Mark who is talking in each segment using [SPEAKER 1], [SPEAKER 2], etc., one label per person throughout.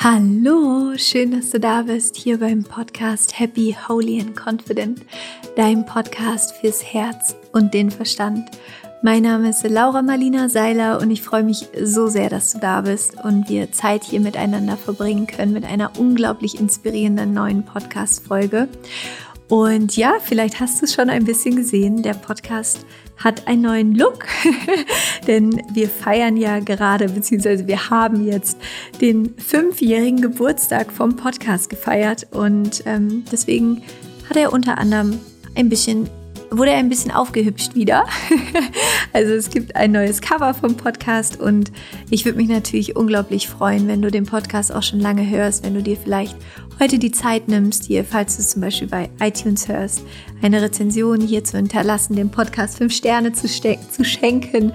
[SPEAKER 1] Hallo, schön, dass du da bist hier beim Podcast Happy, Holy and Confident, dein Podcast fürs Herz und den Verstand. Mein Name ist Laura Marlina Seiler und ich freue mich so sehr, dass du da bist und wir Zeit hier miteinander verbringen können mit einer unglaublich inspirierenden neuen Podcast-Folge. Und ja, vielleicht hast du es schon ein bisschen gesehen, der Podcast hat einen neuen Look, denn wir feiern ja gerade, beziehungsweise wir haben jetzt den fünfjährigen Geburtstag vom Podcast gefeiert. Und ähm, deswegen hat er unter anderem ein bisschen wurde er ein bisschen aufgehübscht wieder. also es gibt ein neues Cover vom Podcast und ich würde mich natürlich unglaublich freuen, wenn du den Podcast auch schon lange hörst, wenn du dir vielleicht heute die Zeit nimmst, hier, falls du es zum Beispiel bei iTunes hörst, eine Rezension hier zu hinterlassen, dem Podcast fünf Sterne zu, zu schenken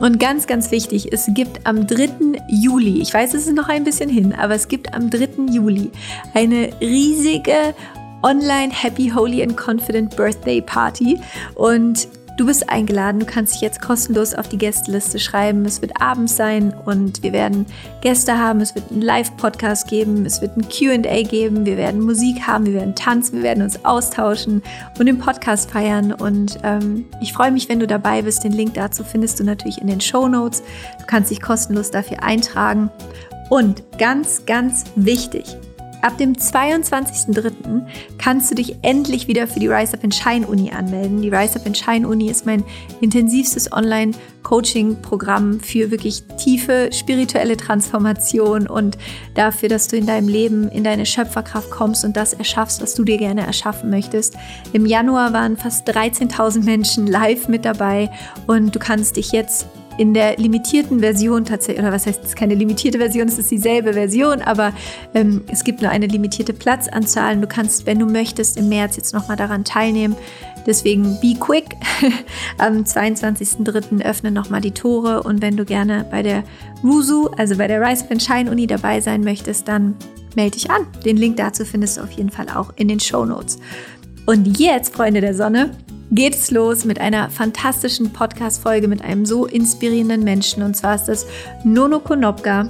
[SPEAKER 1] und ganz, ganz wichtig, es gibt am 3. Juli, ich weiß, es ist noch ein bisschen hin, aber es gibt am 3. Juli eine riesige Online Happy, Holy and Confident Birthday Party. Und du bist eingeladen. Du kannst dich jetzt kostenlos auf die Gästeliste schreiben. Es wird abends sein und wir werden Gäste haben. Es wird einen Live-Podcast geben. Es wird ein QA geben. Wir werden Musik haben. Wir werden tanzen. Wir werden uns austauschen und den Podcast feiern. Und ähm, ich freue mich, wenn du dabei bist. Den Link dazu findest du natürlich in den Show Notes. Du kannst dich kostenlos dafür eintragen. Und ganz, ganz wichtig, Ab dem 22.03. kannst du dich endlich wieder für die Rise Up and Shine Uni anmelden. Die Rise Up and Shine Uni ist mein intensivstes Online-Coaching-Programm für wirklich tiefe spirituelle Transformation und dafür, dass du in deinem Leben in deine Schöpferkraft kommst und das erschaffst, was du dir gerne erschaffen möchtest. Im Januar waren fast 13.000 Menschen live mit dabei und du kannst dich jetzt in der limitierten Version tatsächlich, oder was heißt, es keine limitierte Version, es ist dieselbe Version, aber ähm, es gibt nur eine limitierte Platzanzahl. Du kannst, wenn du möchtest, im März jetzt nochmal daran teilnehmen. Deswegen be quick. Am 22.03. öffnen nochmal die Tore und wenn du gerne bei der RUSU, also bei der and Shine Uni dabei sein möchtest, dann melde dich an. Den Link dazu findest du auf jeden Fall auch in den Show Notes. Und jetzt, Freunde der Sonne, geht es los mit einer fantastischen Podcast-Folge mit einem so inspirierenden Menschen. Und zwar ist das Nono Konopka.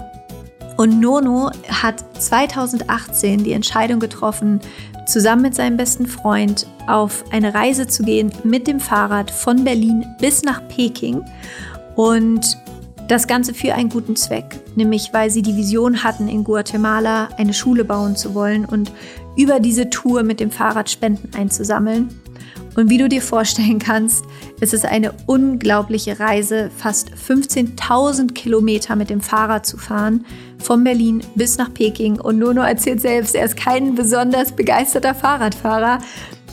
[SPEAKER 1] Und Nono hat 2018 die Entscheidung getroffen, zusammen mit seinem besten Freund auf eine Reise zu gehen mit dem Fahrrad von Berlin bis nach Peking. Und das Ganze für einen guten Zweck, nämlich weil sie die Vision hatten, in Guatemala eine Schule bauen zu wollen und über diese Tour mit dem Fahrrad Spenden einzusammeln. Und wie du dir vorstellen kannst, ist es eine unglaubliche Reise, fast 15.000 Kilometer mit dem Fahrrad zu fahren, von Berlin bis nach Peking. Und Nono erzählt selbst, er ist kein besonders begeisterter Fahrradfahrer.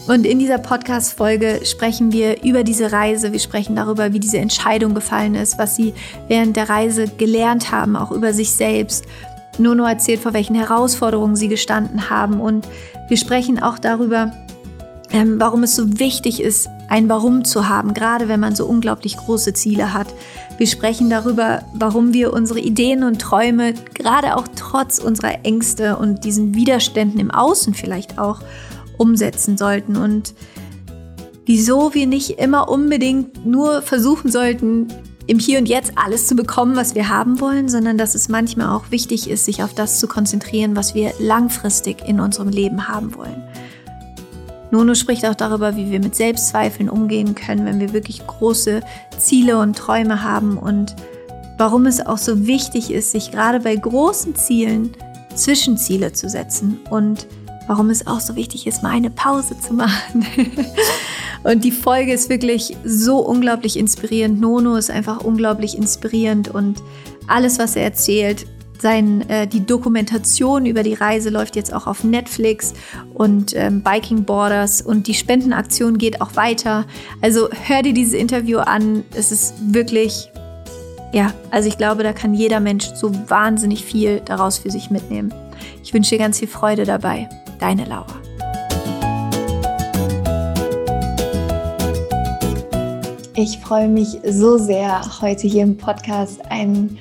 [SPEAKER 1] Und in dieser Podcast-Folge sprechen wir über diese Reise. Wir sprechen darüber, wie diese Entscheidung gefallen ist, was sie während der Reise gelernt haben, auch über sich selbst. Nono erzählt, vor welchen Herausforderungen sie gestanden haben. Und wir sprechen auch darüber, ähm, warum es so wichtig ist, ein Warum zu haben, gerade wenn man so unglaublich große Ziele hat. Wir sprechen darüber, warum wir unsere Ideen und Träume, gerade auch trotz unserer Ängste und diesen Widerständen im Außen vielleicht auch, umsetzen sollten und wieso wir nicht immer unbedingt nur versuchen sollten, im Hier und Jetzt alles zu bekommen, was wir haben wollen, sondern dass es manchmal auch wichtig ist, sich auf das zu konzentrieren, was wir langfristig in unserem Leben haben wollen. Nono spricht auch darüber, wie wir mit Selbstzweifeln umgehen können, wenn wir wirklich große Ziele und Träume haben und warum es auch so wichtig ist, sich gerade bei großen Zielen Zwischenziele zu setzen und warum es auch so wichtig ist, mal eine Pause zu machen. und die Folge ist wirklich so unglaublich inspirierend. Nono ist einfach unglaublich inspirierend und alles, was er erzählt, sein, äh, die Dokumentation über die Reise läuft jetzt auch auf Netflix und ähm, Biking Borders und die Spendenaktion geht auch weiter. Also hör dir dieses Interview an. Es ist wirklich, ja, also ich glaube, da kann jeder Mensch so wahnsinnig viel daraus für sich mitnehmen. Ich wünsche dir ganz viel Freude dabei. Deine Laura.
[SPEAKER 2] Ich freue mich so sehr, heute hier im Podcast einen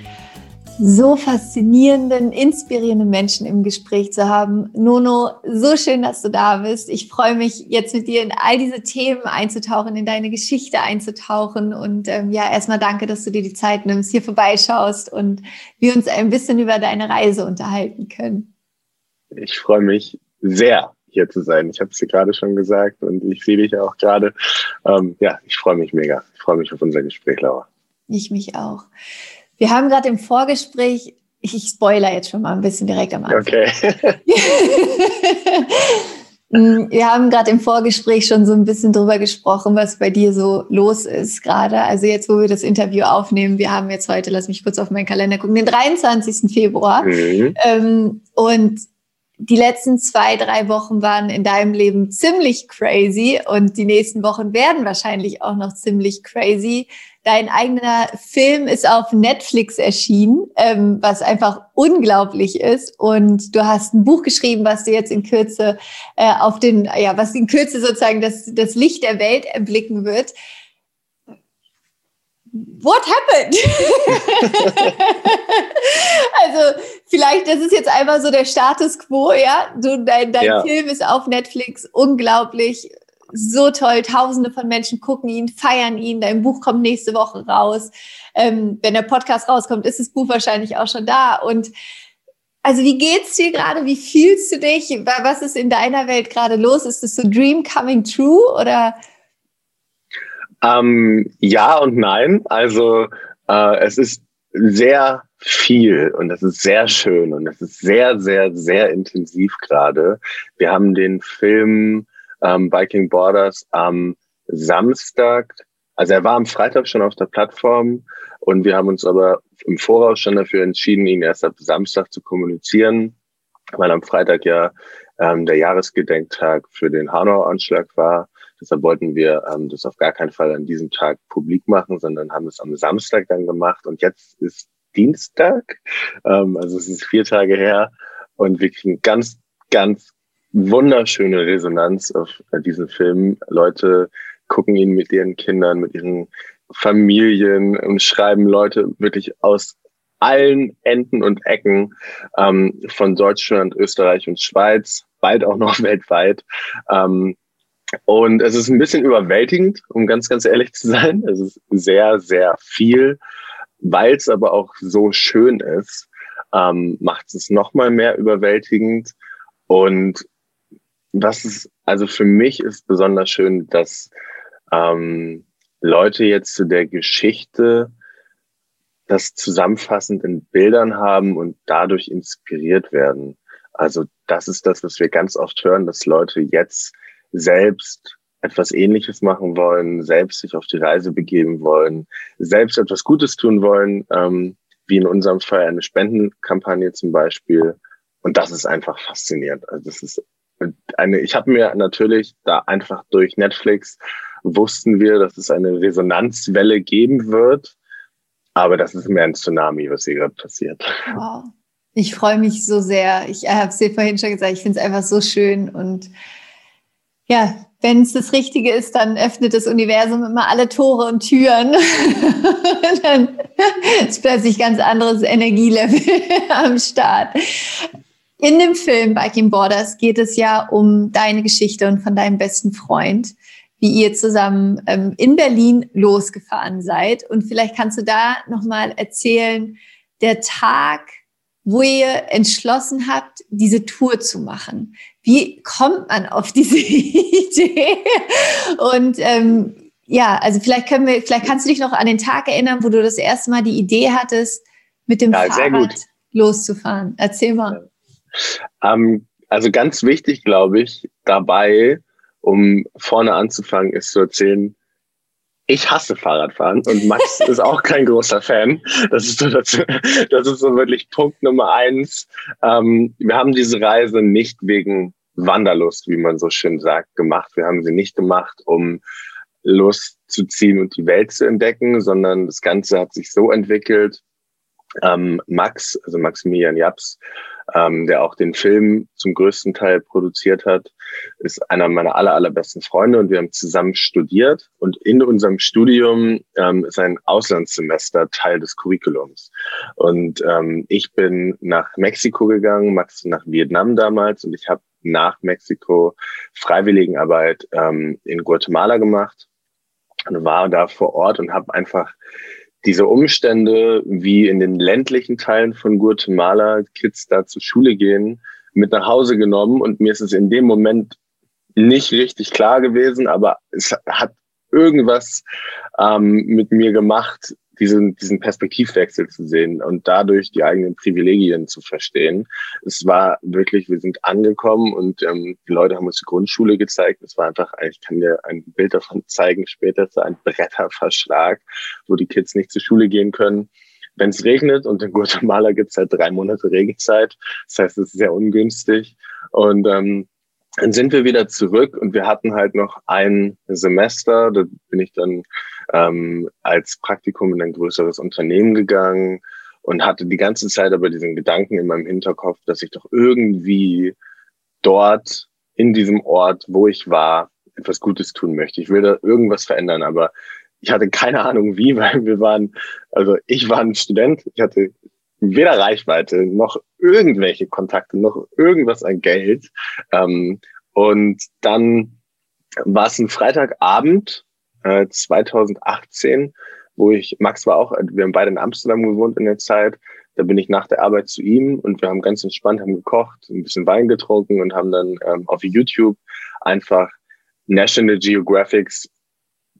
[SPEAKER 1] so faszinierenden, inspirierenden Menschen im Gespräch zu haben. Nono, so schön, dass du da bist. Ich freue mich jetzt mit dir in all diese Themen einzutauchen, in deine Geschichte einzutauchen. Und ähm, ja, erstmal danke, dass du dir die Zeit nimmst, hier vorbeischaust und wir uns ein bisschen über deine Reise unterhalten können.
[SPEAKER 2] Ich freue mich sehr, hier zu sein. Ich habe es dir gerade schon gesagt und ich sehe dich auch gerade. Ähm, ja, ich freue mich mega. Ich freue mich auf unser Gespräch, Laura.
[SPEAKER 1] Ich mich auch. Wir haben gerade im Vorgespräch, ich, spoiler jetzt schon mal ein bisschen direkt am Anfang. Okay. Mm, wir haben gerade im Vorgespräch schon so ein bisschen drüber gesprochen, was bei dir so los ist gerade. Also jetzt, wo wir das Interview aufnehmen, wir haben jetzt heute, lass mich kurz auf meinen Kalender gucken, den 23. Februar. Mhm. Ähm, und die letzten zwei, drei Wochen waren in deinem Leben ziemlich crazy und die nächsten Wochen werden wahrscheinlich auch noch ziemlich crazy. Dein eigener Film ist auf Netflix erschienen, ähm, was einfach unglaublich ist. Und du hast ein Buch geschrieben, was du jetzt in Kürze äh, auf den, ja, was in Kürze sozusagen das, das Licht der Welt erblicken wird. What happened? also vielleicht, das ist jetzt einfach so der Status quo, ja. Du, dein dein ja. Film ist auf Netflix unglaublich so toll. Tausende von Menschen gucken ihn, feiern ihn. Dein Buch kommt nächste Woche raus. Ähm, wenn der Podcast rauskommt, ist das Buch wahrscheinlich auch schon da. Und also wie geht's dir gerade? Wie fühlst du dich? Was ist in deiner Welt gerade los? Ist es so Dream coming true oder?
[SPEAKER 2] Ähm, ja und nein. Also äh, es ist sehr viel und es ist sehr schön und es ist sehr, sehr, sehr intensiv gerade. Wir haben den Film ähm, Biking Borders am Samstag. Also er war am Freitag schon auf der Plattform und wir haben uns aber im Voraus schon dafür entschieden, ihn erst ab Samstag zu kommunizieren, weil am Freitag ja ähm, der Jahresgedenktag für den Hanau-Anschlag war. Deshalb wollten wir ähm, das auf gar keinen Fall an diesem Tag publik machen, sondern haben es am Samstag dann gemacht. Und jetzt ist Dienstag, ähm, also es ist vier Tage her und wir kriegen ganz, ganz, wunderschöne Resonanz auf äh, diesen Film. Leute gucken ihn mit ihren Kindern, mit ihren Familien und schreiben Leute wirklich aus allen Enden und Ecken ähm, von Deutschland, Österreich und Schweiz, bald auch noch weltweit. Ähm, und es ist ein bisschen überwältigend, um ganz, ganz ehrlich zu sein. Es ist sehr, sehr viel, weil es aber auch so schön ist, ähm, macht es noch mal mehr überwältigend. Und was ist, also für mich ist besonders schön, dass ähm, Leute jetzt zu der Geschichte das zusammenfassend in Bildern haben und dadurch inspiriert werden. Also das ist das, was wir ganz oft hören, dass Leute jetzt selbst etwas Ähnliches machen wollen, selbst sich auf die Reise begeben wollen, selbst etwas Gutes tun wollen, ähm, wie in unserem Fall eine Spendenkampagne zum Beispiel. Und das ist einfach faszinierend. Also das ist eine, ich habe mir natürlich da einfach durch Netflix wussten wir, dass es eine Resonanzwelle geben wird. Aber das ist mehr ein Tsunami, was hier gerade passiert.
[SPEAKER 1] Wow. Ich freue mich so sehr. Ich habe es dir vorhin schon gesagt, ich finde es einfach so schön. Und ja, wenn es das Richtige ist, dann öffnet das Universum immer alle Tore und Türen. dann ist plötzlich ganz anderes Energielevel am Start. In dem Film Biking Borders geht es ja um deine Geschichte und von deinem besten Freund, wie ihr zusammen ähm, in Berlin losgefahren seid. Und vielleicht kannst du da nochmal erzählen, der Tag, wo ihr entschlossen habt, diese Tour zu machen. Wie kommt man auf diese Idee? Und ähm, ja, also vielleicht können wir, vielleicht kannst du dich noch an den Tag erinnern, wo du das erste Mal die Idee hattest, mit dem ja, Fahrrad loszufahren. Erzähl mal.
[SPEAKER 2] Ähm, also ganz wichtig, glaube ich, dabei, um vorne anzufangen, ist zu erzählen, ich hasse Fahrradfahren und Max ist auch kein großer Fan. Das ist so, das, das ist so wirklich Punkt Nummer eins. Ähm, wir haben diese Reise nicht wegen Wanderlust, wie man so schön sagt, gemacht. Wir haben sie nicht gemacht, um Lust zu ziehen und die Welt zu entdecken, sondern das Ganze hat sich so entwickelt, ähm, Max, also Maximilian Japs, ähm, der auch den Film zum größten Teil produziert hat, ist einer meiner aller, allerbesten Freunde und wir haben zusammen studiert und in unserem Studium ähm, ist ein Auslandssemester Teil des Curriculums. Und ähm, ich bin nach Mexiko gegangen, Max nach Vietnam damals und ich habe nach Mexiko Freiwilligenarbeit ähm, in Guatemala gemacht und war da vor Ort und habe einfach diese Umstände, wie in den ländlichen Teilen von Guatemala Kids da zur Schule gehen, mit nach Hause genommen und mir ist es in dem Moment nicht richtig klar gewesen, aber es hat irgendwas ähm, mit mir gemacht, diesen, diesen Perspektivwechsel zu sehen und dadurch die eigenen Privilegien zu verstehen. Es war wirklich, wir sind angekommen und ähm, die Leute haben uns die Grundschule gezeigt. Es war einfach, ich kann dir ein Bild davon zeigen später, so ein Bretterverschlag, wo die Kids nicht zur Schule gehen können. Wenn es regnet und in Guatemala gibt es halt drei Monate Regenzeit, das heißt, es ist sehr ungünstig. Und ähm, dann sind wir wieder zurück und wir hatten halt noch ein Semester. Da bin ich dann ähm, als Praktikum in ein größeres Unternehmen gegangen und hatte die ganze Zeit aber diesen Gedanken in meinem Hinterkopf, dass ich doch irgendwie dort in diesem Ort, wo ich war, etwas Gutes tun möchte. Ich will da irgendwas verändern, aber ich hatte keine Ahnung wie, weil wir waren, also ich war ein Student, ich hatte weder Reichweite noch irgendwelche Kontakte noch irgendwas an Geld. Ähm, und dann war es ein Freitagabend äh, 2018, wo ich, Max war auch, wir haben beide in Amsterdam gewohnt in der Zeit. Da bin ich nach der Arbeit zu ihm und wir haben ganz entspannt, haben gekocht, ein bisschen Wein getrunken und haben dann ähm, auf YouTube einfach National Geographics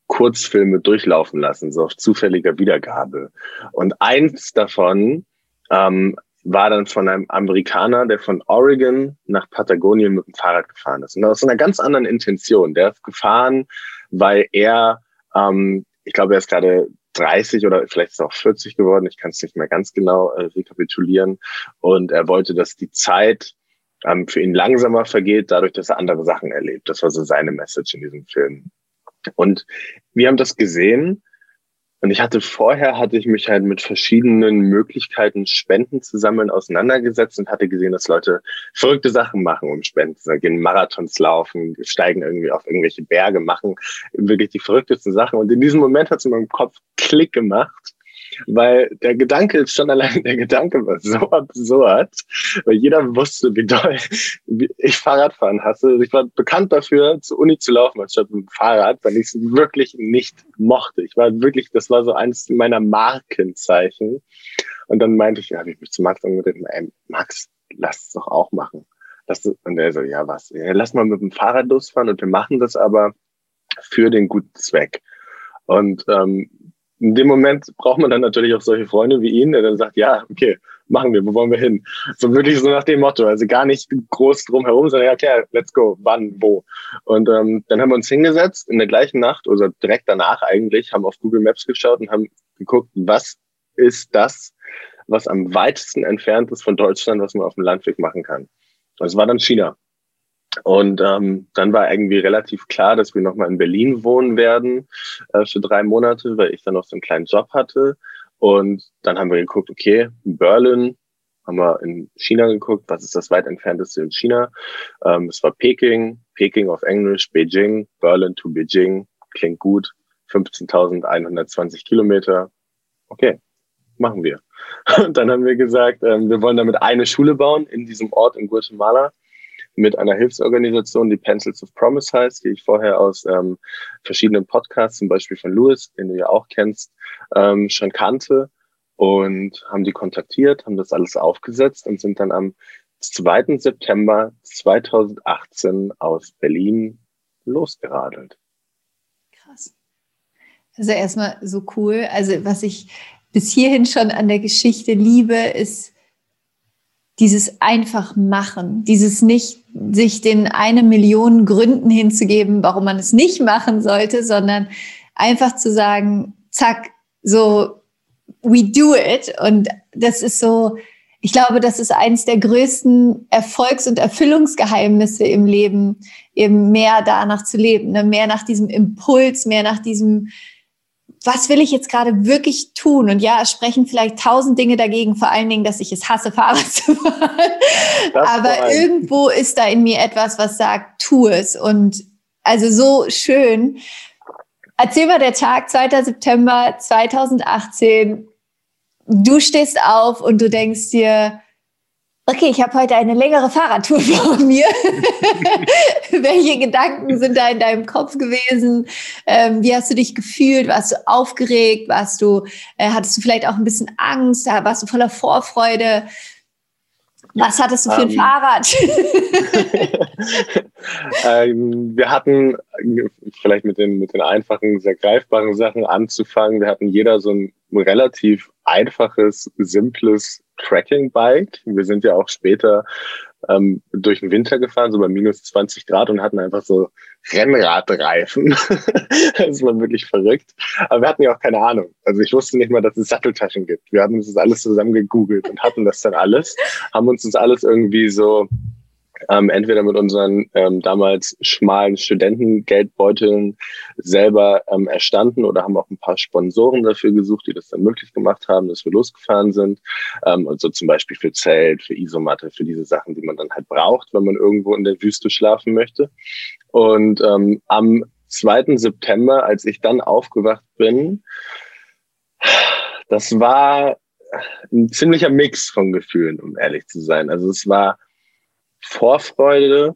[SPEAKER 2] Kurzfilme durchlaufen lassen, so auf zufälliger Wiedergabe. Und eins davon ähm, war dann von einem Amerikaner, der von Oregon nach Patagonien mit dem Fahrrad gefahren ist. Und aus einer ganz anderen Intention. Der ist gefahren, weil er, ähm, ich glaube, er ist gerade 30 oder vielleicht ist er auch 40 geworden, ich kann es nicht mehr ganz genau äh, rekapitulieren. Und er wollte, dass die Zeit ähm, für ihn langsamer vergeht, dadurch, dass er andere Sachen erlebt. Das war so seine Message in diesem Film. Und wir haben das gesehen und ich hatte vorher, hatte ich mich halt mit verschiedenen Möglichkeiten, Spenden zu sammeln, auseinandergesetzt und hatte gesehen, dass Leute verrückte Sachen machen, um Spenden zu gehen, Marathons laufen, steigen irgendwie auf irgendwelche Berge, machen wirklich die verrücktesten Sachen. Und in diesem Moment hat es in meinem Kopf Klick gemacht weil der Gedanke ist schon allein, der Gedanke war so absurd, weil jeder wusste, wie doll ich Fahrradfahren hasse. Also ich war bekannt dafür, zur Uni zu laufen, anstatt mit dem Fahrrad, weil ich es wirklich nicht mochte. Ich war wirklich, das war so eines meiner Markenzeichen. Und dann meinte ich, ja, habe ich mich zu Max angerufen, ey, Max, lass es doch auch machen. Und er so, ja, was? Ja, lass mal mit dem Fahrrad losfahren und wir machen das aber für den guten Zweck. Und ähm, in dem Moment braucht man dann natürlich auch solche Freunde wie ihn, der dann sagt, ja, okay, machen wir, wo wollen wir hin? So wirklich so nach dem Motto, also gar nicht groß drum herum, sondern ja, okay, let's go, wann, wo. Und ähm, dann haben wir uns hingesetzt in der gleichen Nacht oder direkt danach eigentlich, haben auf Google Maps geschaut und haben geguckt, was ist das, was am weitesten entfernt ist von Deutschland, was man auf dem Landweg machen kann. Das war dann China. Und ähm, dann war irgendwie relativ klar, dass wir nochmal in Berlin wohnen werden äh, für drei Monate, weil ich dann noch so einen kleinen Job hatte. Und dann haben wir geguckt, okay, Berlin, haben wir in China geguckt, was ist das weit entfernteste in China? Ähm, es war Peking, Peking auf Englisch, Beijing, Berlin to Beijing, klingt gut, 15.120 Kilometer. Okay, machen wir. Und dann haben wir gesagt, ähm, wir wollen damit eine Schule bauen in diesem Ort in Guatemala mit einer Hilfsorganisation, die Pencils of Promise heißt, die ich vorher aus ähm, verschiedenen Podcasts, zum Beispiel von Louis, den du ja auch kennst, ähm, schon kannte und haben die kontaktiert, haben das alles aufgesetzt und sind dann am 2. September 2018 aus Berlin losgeradelt.
[SPEAKER 1] Krass. Also erstmal so cool. Also was ich bis hierhin schon an der Geschichte liebe, ist dieses einfach machen, dieses nicht sich den eine Million Gründen hinzugeben, warum man es nicht machen sollte, sondern einfach zu sagen, zack, so, we do it. Und das ist so, ich glaube, das ist eines der größten Erfolgs- und Erfüllungsgeheimnisse im Leben, eben mehr danach zu leben, ne? mehr nach diesem Impuls, mehr nach diesem was will ich jetzt gerade wirklich tun? Und ja, es sprechen vielleicht tausend Dinge dagegen, vor allen Dingen, dass ich es hasse, Fahrrad zu fahren. Das Aber irgendwo ist da in mir etwas, was sagt, tu es. Und also so schön. Erzähl mal der Tag, 2. September 2018. Du stehst auf und du denkst dir, okay, ich habe heute eine längere Fahrradtour vor mir. Welche Gedanken sind da in deinem Kopf gewesen? Ähm, wie hast du dich gefühlt? Warst du aufgeregt? Warst du, äh, hattest du vielleicht auch ein bisschen Angst? Warst du voller Vorfreude? Was hattest du für ein um, ähm. Fahrrad?
[SPEAKER 2] ähm, wir hatten vielleicht mit den, mit den einfachen, sehr greifbaren Sachen anzufangen. Wir hatten jeder so ein relativ einfaches, simples Tracking-Bike. Wir sind ja auch später ähm, durch den Winter gefahren, so bei minus 20 Grad und hatten einfach so Rennradreifen. das war wirklich verrückt. Aber wir hatten ja auch keine Ahnung. Also ich wusste nicht mal, dass es Satteltaschen gibt. Wir hatten uns das alles zusammen gegoogelt und hatten das dann alles, haben uns das alles irgendwie so ähm, entweder mit unseren ähm, damals schmalen Studentengeldbeuteln selber ähm, erstanden oder haben auch ein paar Sponsoren dafür gesucht, die das dann möglich gemacht haben, dass wir losgefahren sind. Ähm, also zum Beispiel für Zelt, für Isomatte, für diese Sachen, die man dann halt braucht, wenn man irgendwo in der Wüste schlafen möchte. Und ähm, am 2. September, als ich dann aufgewacht bin, das war ein ziemlicher Mix von Gefühlen, um ehrlich zu sein. Also es war Vorfreude,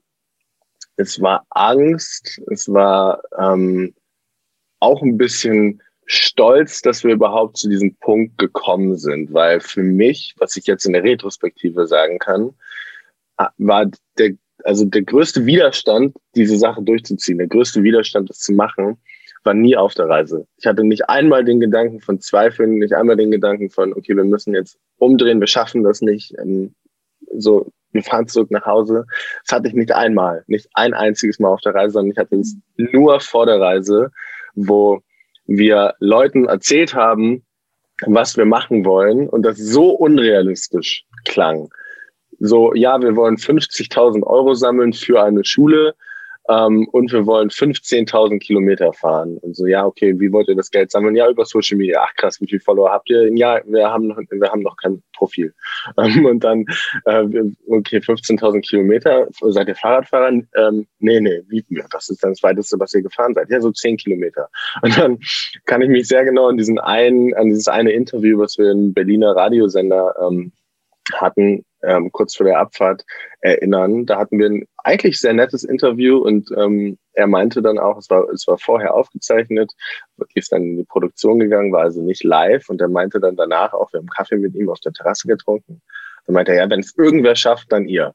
[SPEAKER 2] es war Angst, es war ähm, auch ein bisschen stolz, dass wir überhaupt zu diesem Punkt gekommen sind, weil für mich, was ich jetzt in der Retrospektive sagen kann, war der, also der größte Widerstand, diese Sache durchzuziehen, der größte Widerstand, das zu machen, war nie auf der Reise. Ich hatte nicht einmal den Gedanken von Zweifeln, nicht einmal den Gedanken von, okay, wir müssen jetzt umdrehen, wir schaffen das nicht. Ähm, so, wir fahren zurück nach Hause. Das hatte ich nicht einmal, nicht ein einziges Mal auf der Reise, sondern ich hatte es nur vor der Reise, wo wir Leuten erzählt haben, was wir machen wollen und das so unrealistisch klang. So, ja, wir wollen 50.000 Euro sammeln für eine Schule ähm, und wir wollen 15.000 Kilometer fahren. Und so, ja, okay, wie wollt ihr das Geld sammeln? Ja, über Social Media. Ach krass, wie viele Follower habt ihr? Ja, wir haben noch, wir haben noch kein Profil. Ähm, und dann, äh, okay, 15.000 Kilometer, seid ihr Fahrradfahrer? Ähm, nee, nee, wie, ja, das ist dann das weiteste, was ihr gefahren seid. Ja, so 10 Kilometer. Und dann kann ich mich sehr genau an diesen einen, an dieses eine Interview, was wir im Berliner Radiosender ähm, hatten, ähm, kurz vor der Abfahrt erinnern. Da hatten wir ein eigentlich sehr nettes Interview und ähm, er meinte dann auch, es war, es war vorher aufgezeichnet, ist dann in die Produktion gegangen, war also nicht live und er meinte dann danach auch, wir haben Kaffee mit ihm auf der Terrasse getrunken. Dann meinte er, ja, wenn es irgendwer schafft, dann ihr.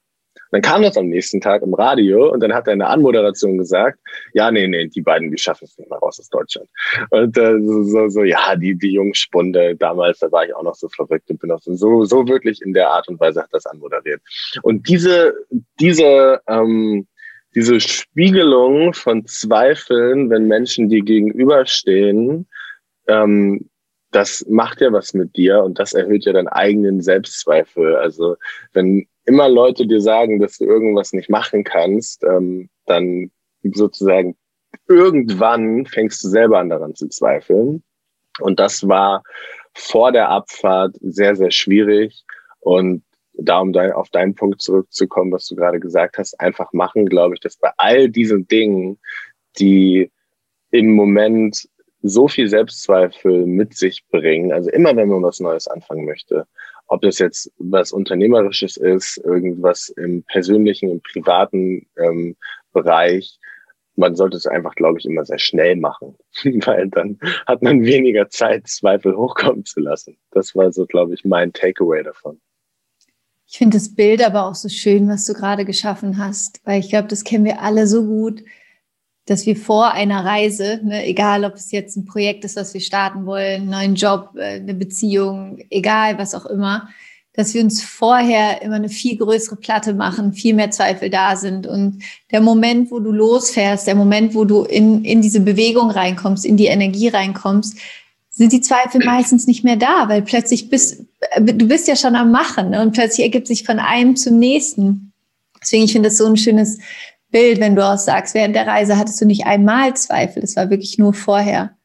[SPEAKER 2] Dann kam das am nächsten Tag im Radio und dann hat er in der Anmoderation gesagt, ja, nee, nee, die beiden, die schaffen es nicht mal raus aus Deutschland. Und äh, so, so, ja, die, die jungen Spunde damals, da war ich auch noch so verrückt und bin auch so, so, so wirklich in der Art und Weise hat das anmoderiert. Und diese, diese, ähm, diese Spiegelung von Zweifeln, wenn Menschen dir gegenüberstehen, ähm, das macht ja was mit dir und das erhöht ja deinen eigenen Selbstzweifel. Also wenn immer Leute dir sagen, dass du irgendwas nicht machen kannst, ähm, dann sozusagen irgendwann fängst du selber an daran zu zweifeln. Und das war vor der Abfahrt sehr, sehr schwierig. Und da, um dein, auf deinen Punkt zurückzukommen, was du gerade gesagt hast, einfach machen, glaube ich, dass bei all diesen Dingen, die im Moment so viel Selbstzweifel mit sich bringen, also immer wenn man was Neues anfangen möchte, ob das jetzt was Unternehmerisches ist, irgendwas im persönlichen, im privaten ähm, Bereich. Man sollte es einfach, glaube ich, immer sehr schnell machen, weil dann hat man weniger Zeit, Zweifel hochkommen zu lassen. Das war so, glaube ich, mein Takeaway davon.
[SPEAKER 1] Ich finde das Bild aber auch so schön, was du gerade geschaffen hast, weil ich glaube, das kennen wir alle so gut dass wir vor einer Reise, ne, egal ob es jetzt ein Projekt ist, was wir starten wollen, einen neuen Job, äh, eine Beziehung, egal was auch immer, dass wir uns vorher immer eine viel größere Platte machen, viel mehr Zweifel da sind. Und der Moment, wo du losfährst, der Moment, wo du in, in diese Bewegung reinkommst, in die Energie reinkommst, sind die Zweifel meistens nicht mehr da, weil plötzlich bist äh, du bist ja schon am Machen ne? und plötzlich ergibt sich von einem zum nächsten. Deswegen, ich finde das so ein schönes Bild, wenn du auch sagst, während der Reise hattest du nicht einmal Zweifel, es war wirklich nur vorher.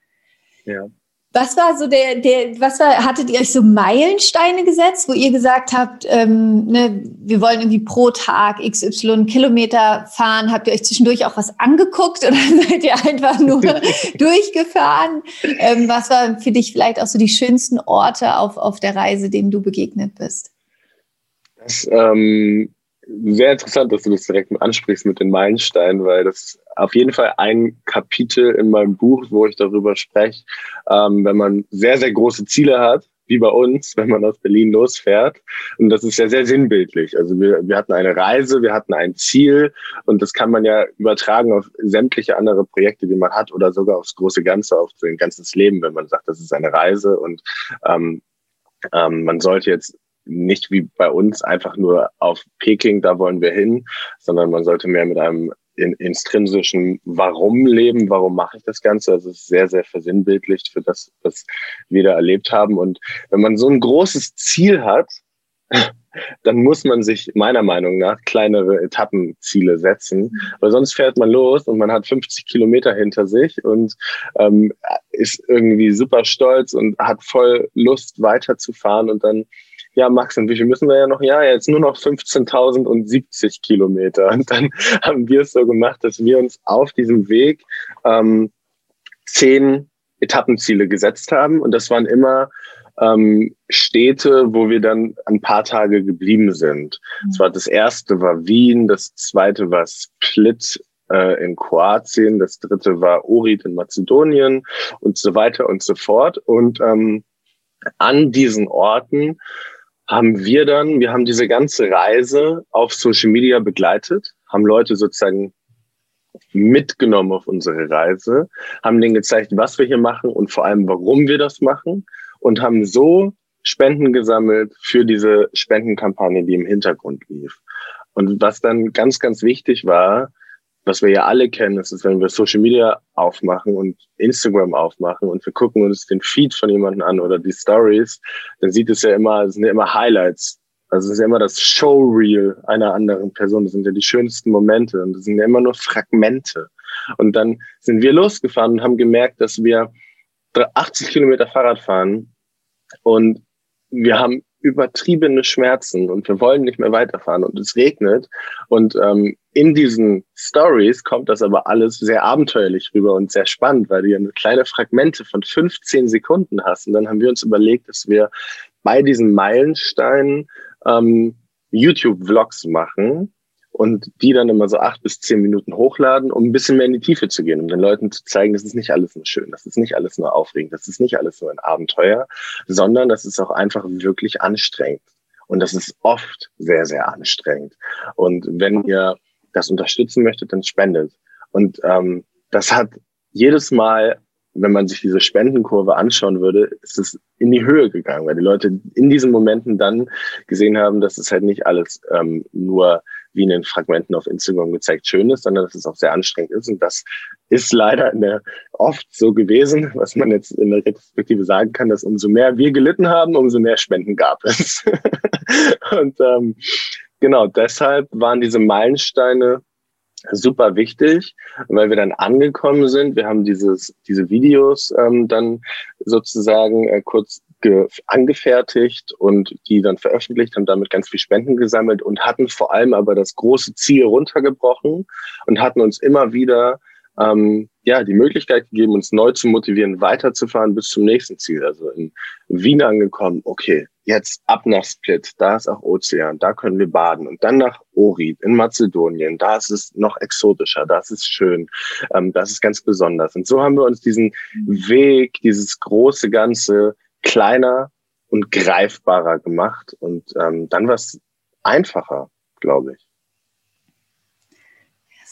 [SPEAKER 2] Ja.
[SPEAKER 1] Was war so der, der, was war, hattet ihr euch so Meilensteine gesetzt, wo ihr gesagt habt, ähm, ne, wir wollen irgendwie pro Tag XY Kilometer fahren? Habt ihr euch zwischendurch auch was angeguckt oder seid ihr einfach nur durchgefahren? Ähm, was waren für dich vielleicht auch so die schönsten Orte auf, auf der Reise, denen du begegnet bist?
[SPEAKER 2] Das, ähm, sehr interessant, dass du das direkt ansprichst mit den Meilensteinen, weil das auf jeden Fall ein Kapitel in meinem Buch, wo ich darüber spreche, ähm, wenn man sehr, sehr große Ziele hat, wie bei uns, wenn man aus Berlin losfährt. Und das ist ja sehr sinnbildlich. Also wir, wir hatten eine Reise, wir hatten ein Ziel und das kann man ja übertragen auf sämtliche andere Projekte, die man hat oder sogar aufs große Ganze, auf sein ganzes Leben, wenn man sagt, das ist eine Reise und ähm, ähm, man sollte jetzt nicht wie bei uns einfach nur auf Peking, da wollen wir hin, sondern man sollte mehr mit einem in, intrinsischen Warum leben, warum mache ich das Ganze. Es ist sehr, sehr versinnbildlicht für das, was wir da erlebt haben. Und wenn man so ein großes Ziel hat, dann muss man sich meiner Meinung nach kleinere Etappenziele setzen, weil sonst fährt man los und man hat 50 Kilometer hinter sich und ähm, ist irgendwie super stolz und hat voll Lust weiterzufahren und dann ja, Max, und wie viel müssen wir ja noch? Ja, jetzt nur noch 15.070 Kilometer. Und dann haben wir es so gemacht, dass wir uns auf diesem Weg ähm, zehn Etappenziele gesetzt haben. Und das waren immer ähm, Städte, wo wir dann ein paar Tage geblieben sind. Mhm. Das, war, das erste war Wien, das zweite war Split äh, in Kroatien, das dritte war Orit in Mazedonien und so weiter und so fort. Und ähm, an diesen Orten haben wir dann, wir haben diese ganze Reise auf Social Media begleitet, haben Leute sozusagen mitgenommen auf unsere Reise, haben denen gezeigt, was wir hier machen und vor allem, warum wir das machen und haben so Spenden gesammelt für diese Spendenkampagne, die im Hintergrund lief. Und was dann ganz, ganz wichtig war, was wir ja alle kennen, ist, wenn wir Social Media aufmachen und Instagram aufmachen und wir gucken uns den Feed von jemandem an oder die Stories, dann sieht es ja immer, es sind ja immer Highlights. Also es ist ja immer das Showreel einer anderen Person. Das sind ja die schönsten Momente und das sind ja immer nur Fragmente. Und dann sind wir losgefahren und haben gemerkt, dass wir 80 Kilometer Fahrrad fahren und wir haben übertriebene Schmerzen und wir wollen nicht mehr weiterfahren und es regnet. Und ähm, in diesen Stories kommt das aber alles sehr abenteuerlich rüber und sehr spannend, weil du ja eine kleine Fragmente von 15 Sekunden hast. Und dann haben wir uns überlegt, dass wir bei diesen Meilensteinen ähm, YouTube-Vlogs machen und die dann immer so acht bis zehn Minuten hochladen, um ein bisschen mehr in die Tiefe zu gehen, um den Leuten zu zeigen, das ist nicht alles nur schön, das ist nicht alles nur aufregend, das ist nicht alles nur ein Abenteuer, sondern das ist auch einfach wirklich anstrengend. Und das ist oft sehr, sehr anstrengend. Und wenn ihr das unterstützen möchtet, dann spendet. Und ähm, das hat jedes Mal wenn man sich diese Spendenkurve anschauen würde, ist es in die Höhe gegangen, weil die Leute in diesen Momenten dann gesehen haben, dass es halt nicht alles ähm, nur wie in den Fragmenten auf Instagram gezeigt schön ist, sondern dass es auch sehr anstrengend ist. Und das ist leider der, oft so gewesen, was man jetzt in der Retrospektive sagen kann, dass umso mehr wir gelitten haben, umso mehr Spenden gab es. Und ähm, genau deshalb waren diese Meilensteine super wichtig, weil wir dann angekommen sind. Wir haben dieses, diese Videos ähm, dann sozusagen äh, kurz angefertigt und die dann veröffentlicht, haben damit ganz viel Spenden gesammelt und hatten vor allem aber das große Ziel runtergebrochen und hatten uns immer wieder ähm, ja, die Möglichkeit gegeben, uns neu zu motivieren, weiterzufahren bis zum nächsten Ziel. Also in Wien angekommen, okay, jetzt ab nach Split, da ist auch Ozean, da können wir baden und dann nach Ohrid in Mazedonien, da ist es noch exotischer, da ist schön, ähm, das ist ganz besonders. Und so haben wir uns diesen Weg, dieses große Ganze kleiner und greifbarer gemacht und ähm, dann war es einfacher, glaube ich.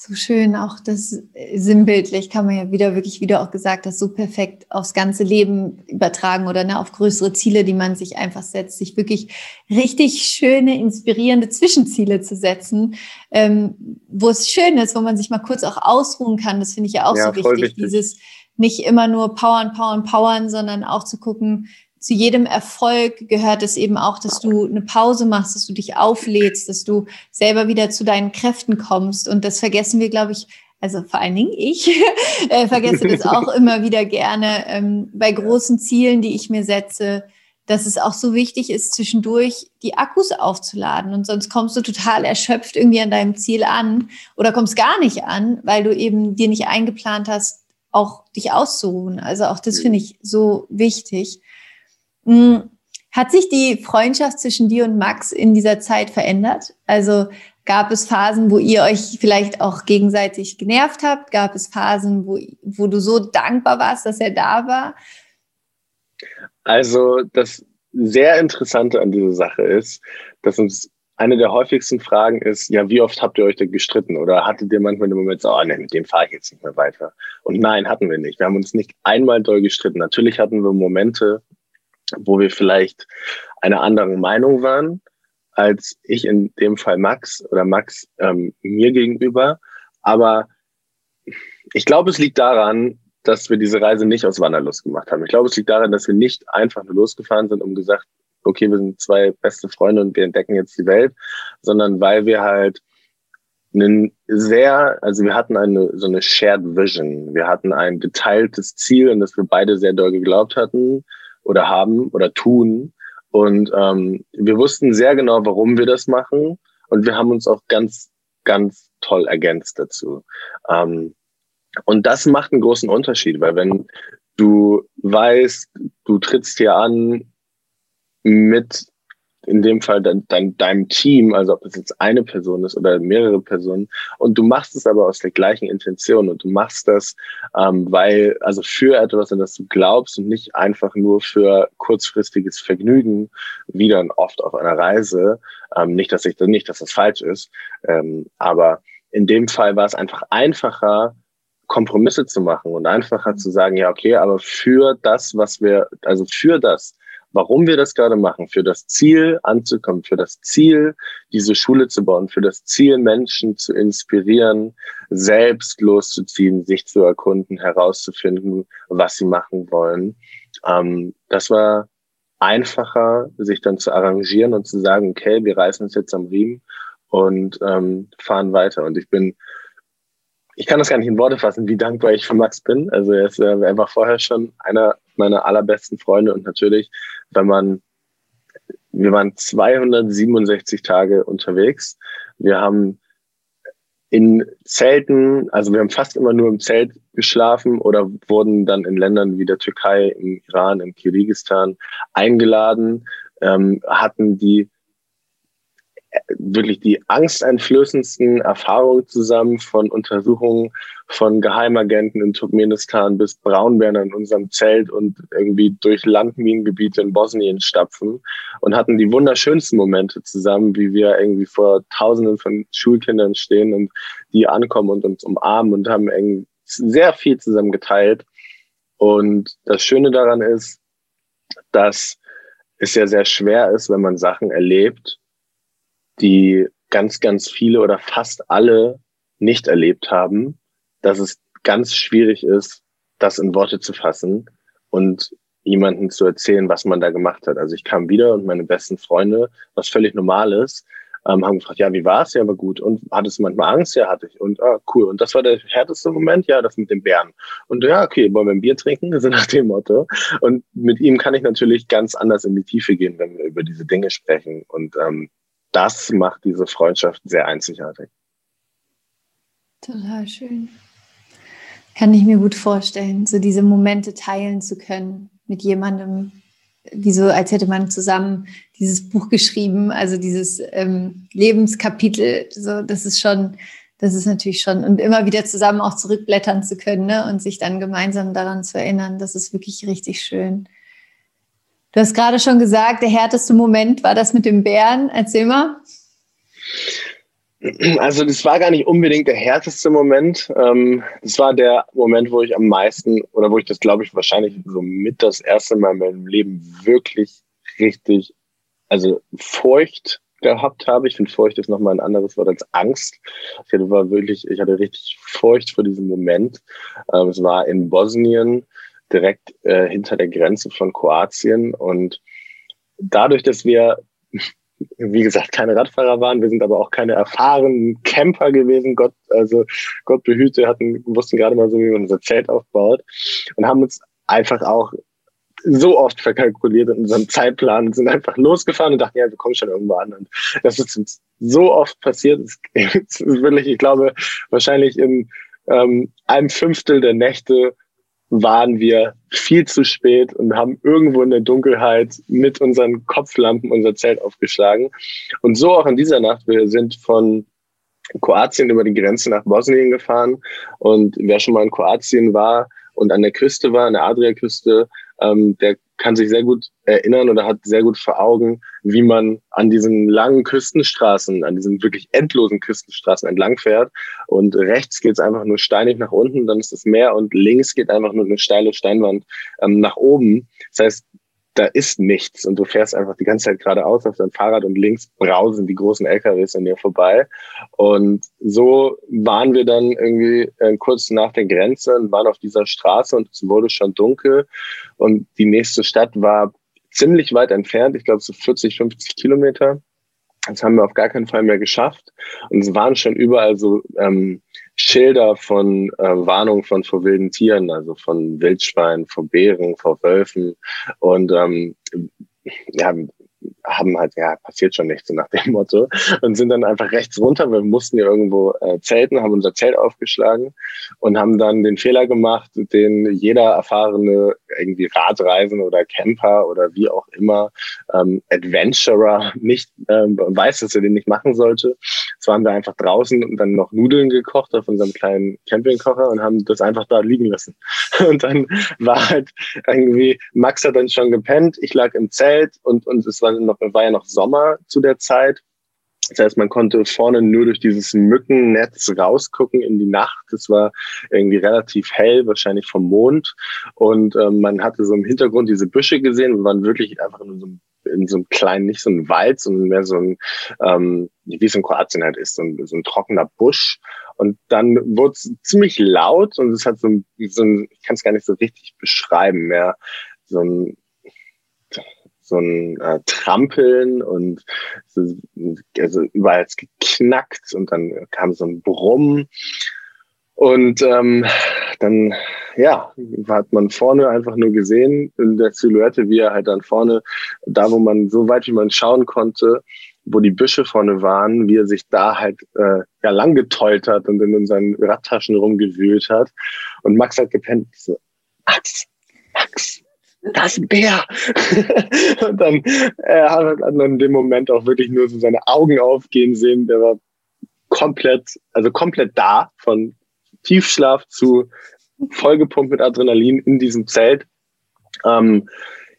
[SPEAKER 1] So schön, auch das äh, sinnbildlich kann man ja wieder wirklich, wie du auch gesagt hast, so perfekt aufs ganze Leben übertragen oder ne, auf größere Ziele, die man sich einfach setzt, sich wirklich richtig schöne, inspirierende Zwischenziele zu setzen, ähm, wo es schön ist, wo man sich mal kurz auch ausruhen kann. Das finde ich ja auch ja, so wichtig, wichtig, dieses nicht immer nur powern, powern, powern, sondern auch zu gucken, zu jedem Erfolg gehört es eben auch, dass du eine Pause machst, dass du dich auflädst, dass du selber wieder zu deinen Kräften kommst. Und das vergessen wir, glaube ich, also vor allen Dingen ich, äh, vergesse das auch immer wieder gerne ähm, bei großen Zielen, die ich mir setze, dass es auch so wichtig ist, zwischendurch die Akkus aufzuladen. Und sonst kommst du total erschöpft irgendwie an deinem Ziel an oder kommst gar nicht an, weil du eben dir nicht eingeplant hast, auch dich auszuruhen. Also auch das finde ich so wichtig. Hm, hat sich die Freundschaft zwischen dir und Max in dieser Zeit verändert? Also gab es Phasen, wo ihr euch vielleicht auch gegenseitig genervt habt? Gab es Phasen, wo, wo du so dankbar warst, dass er da war?
[SPEAKER 2] Also das sehr Interessante an dieser Sache ist, dass uns eine der häufigsten Fragen ist, ja, wie oft habt ihr euch denn gestritten? Oder hattet ihr manchmal den Moment so, oh nee, mit dem fahre ich jetzt nicht mehr weiter? Und nein, hatten wir nicht. Wir haben uns nicht einmal doll gestritten. Natürlich hatten wir Momente, wo wir vielleicht einer anderen Meinung waren, als ich in dem Fall Max oder Max ähm, mir gegenüber. Aber ich glaube, es liegt daran, dass wir diese Reise nicht aus Wanderlust gemacht haben. Ich glaube, es liegt daran, dass wir nicht einfach nur losgefahren sind, um gesagt, okay, wir sind zwei beste Freunde und wir entdecken jetzt die Welt, sondern weil wir halt einen sehr, also wir hatten eine so eine Shared Vision. Wir hatten ein geteiltes Ziel, an das wir beide sehr doll geglaubt hatten oder haben oder tun. Und ähm, wir wussten sehr genau, warum wir das machen. Und wir haben uns auch ganz, ganz toll ergänzt dazu. Ähm, und das macht einen großen Unterschied, weil wenn du weißt, du trittst hier an mit in dem Fall dein, dein, deinem Team, also ob es jetzt eine Person ist oder mehrere Personen, und du machst es aber aus der gleichen Intention und du machst das, ähm, weil, also für etwas, an das du glaubst und nicht einfach nur für kurzfristiges Vergnügen, wie dann oft auf einer Reise. Ähm, nicht, dass ich nicht, dass das falsch ist, ähm, aber in dem Fall war es einfach einfacher, Kompromisse zu machen und einfacher zu sagen, ja, okay, aber für das, was wir, also für das, warum wir das gerade machen, für das Ziel anzukommen, für das Ziel, diese Schule zu bauen, für das Ziel, Menschen zu inspirieren, selbst loszuziehen, sich zu erkunden, herauszufinden, was sie machen wollen. Ähm, das war einfacher, sich dann zu arrangieren und zu sagen, okay, wir reißen uns jetzt am Riemen und ähm, fahren weiter. Und ich bin ich kann das gar nicht in Worte fassen, wie dankbar ich für Max bin. Also er, ist, er war vorher schon einer meiner allerbesten Freunde und natürlich, wenn man, wir waren 267 Tage unterwegs. Wir haben in Zelten, also wir haben fast immer nur im Zelt geschlafen oder wurden dann in Ländern wie der Türkei, im Iran, im Kirgisistan eingeladen, ähm, hatten die wirklich die angsteinflößendsten Erfahrungen zusammen von Untersuchungen von Geheimagenten in Turkmenistan bis Braunbären in unserem Zelt und irgendwie durch Landminengebiete in Bosnien stapfen und hatten die wunderschönsten Momente zusammen, wie wir irgendwie vor Tausenden von Schulkindern stehen und die ankommen und uns umarmen und haben sehr viel zusammen geteilt. Und das Schöne daran ist, dass es ja sehr schwer ist, wenn man Sachen erlebt, die ganz, ganz viele oder fast alle nicht erlebt haben, dass es ganz schwierig ist, das in Worte zu fassen und jemanden zu erzählen, was man da gemacht hat. Also ich kam wieder und meine besten Freunde, was völlig Normales, ähm, haben gefragt, ja, wie war es? Ja, aber gut. Und hattest du manchmal Angst? Ja, hatte ich. Und ah, cool. Und das war der härteste Moment? Ja, das mit dem Bären. Und ja, okay, wollen wir ein Bier trinken? So nach dem Motto. Und mit ihm kann ich natürlich ganz anders in die Tiefe gehen, wenn wir über diese Dinge sprechen. Und ähm, das macht diese Freundschaft sehr einzigartig.
[SPEAKER 1] Total schön. Kann ich mir gut vorstellen, so diese Momente teilen zu können mit jemandem, wie so, als hätte man zusammen dieses Buch geschrieben, also dieses ähm, Lebenskapitel. So, das ist schon, das ist natürlich schon, und immer wieder zusammen auch zurückblättern zu können ne, und sich dann gemeinsam daran zu erinnern, das ist wirklich richtig schön. Du hast gerade schon gesagt, der härteste Moment war das mit dem Bären. Erzähl mal.
[SPEAKER 2] Also das war gar nicht unbedingt der härteste Moment. Ähm, das war der Moment, wo ich am meisten oder wo ich das, glaube ich, wahrscheinlich so mit das erste Mal in meinem Leben wirklich richtig, also Furcht gehabt habe. Ich finde, Furcht ist nochmal ein anderes Wort als Angst. Ich hatte, war wirklich, ich hatte richtig Furcht vor diesem Moment. Ähm, es war in Bosnien direkt äh, hinter der Grenze von Kroatien. Und dadurch, dass wir wie gesagt, keine Radfahrer waren. Wir sind aber auch keine erfahrenen Camper gewesen. Gott, also Gott behüte, hatten, wussten gerade mal so, wie man unser Zelt aufbaut und haben uns einfach auch so oft verkalkuliert in unserem Zeitplan, sind einfach losgefahren und dachten, ja, wir kommen schon irgendwo an. Und das ist uns so oft passiert. Es ist wirklich, ich glaube, wahrscheinlich in ähm, einem Fünftel der Nächte waren wir viel zu spät und haben irgendwo in der Dunkelheit mit unseren Kopflampen unser Zelt aufgeschlagen. Und so auch in dieser Nacht. Wir sind von Kroatien über die Grenze nach Bosnien gefahren. Und wer schon mal in Kroatien war und an der Küste war, an der Adriaküste, ähm, der kann sich sehr gut erinnern oder hat sehr gut vor Augen, wie man an diesen langen Küstenstraßen, an diesen wirklich endlosen Küstenstraßen entlang fährt. Und rechts geht es einfach nur steinig nach unten, dann ist das Meer und links geht einfach nur eine steile Steinwand ähm, nach oben. Das heißt, da ist nichts und du fährst einfach die ganze Zeit geradeaus auf dein Fahrrad und links brausen die großen LKWs an dir vorbei. Und so waren wir dann irgendwie äh, kurz nach der Grenze und waren auf dieser Straße und es wurde schon dunkel und die nächste Stadt war ziemlich weit entfernt, ich glaube so 40, 50 Kilometer. Das haben wir auf gar keinen Fall mehr geschafft. Und es waren schon überall so ähm, Schilder von äh, Warnung von vor wilden Tieren, also von Wildschweinen, vor Bären, vor Wölfen. Und ähm, ja, haben halt, ja, passiert schon nichts, so nach dem Motto. Und sind dann einfach rechts runter. Wir mussten ja irgendwo äh, zelten, haben unser Zelt aufgeschlagen und haben dann den Fehler gemacht, den jeder erfahrene irgendwie Radreisen oder Camper oder wie auch immer ähm, Adventurer nicht ähm, weiß, dass er den nicht machen sollte. So haben wir einfach draußen und dann noch Nudeln gekocht auf unserem kleinen Campingkocher und haben das einfach da liegen lassen. Und dann war halt irgendwie, Max hat dann schon gepennt, ich lag im Zelt und, und es war noch, war ja noch Sommer zu der Zeit. Das heißt, man konnte vorne nur durch dieses Mückennetz rausgucken in die Nacht. Es war irgendwie relativ hell, wahrscheinlich vom Mond. Und ähm, man hatte so im Hintergrund diese Büsche gesehen. Wir waren wirklich einfach in so einem in so einem kleinen, nicht so ein Wald, sondern mehr so ein, ähm, wie es in Kroatien halt ist, so ein, so ein trockener Busch. Und dann wurde es ziemlich laut und es hat so ein, so ein ich kann es gar nicht so richtig beschreiben, mehr so ein so ein äh, Trampeln und so, also überall hat's geknackt und dann kam so ein Brumm und ähm, dann ja hat man vorne einfach nur gesehen in der Silhouette, wie er halt dann vorne da, wo man so weit wie man schauen konnte, wo die Büsche vorne waren, wie er sich da halt äh, ja lang getollt hat und in seinen Radtaschen rumgewühlt hat. Und Max hat gepennt so Max Max das ist ein Bär. und dann er hat dann in dem Moment auch wirklich nur so seine Augen aufgehen sehen. Der war komplett, also komplett da, von Tiefschlaf zu vollgepumpt mit Adrenalin in diesem Zelt. Ähm,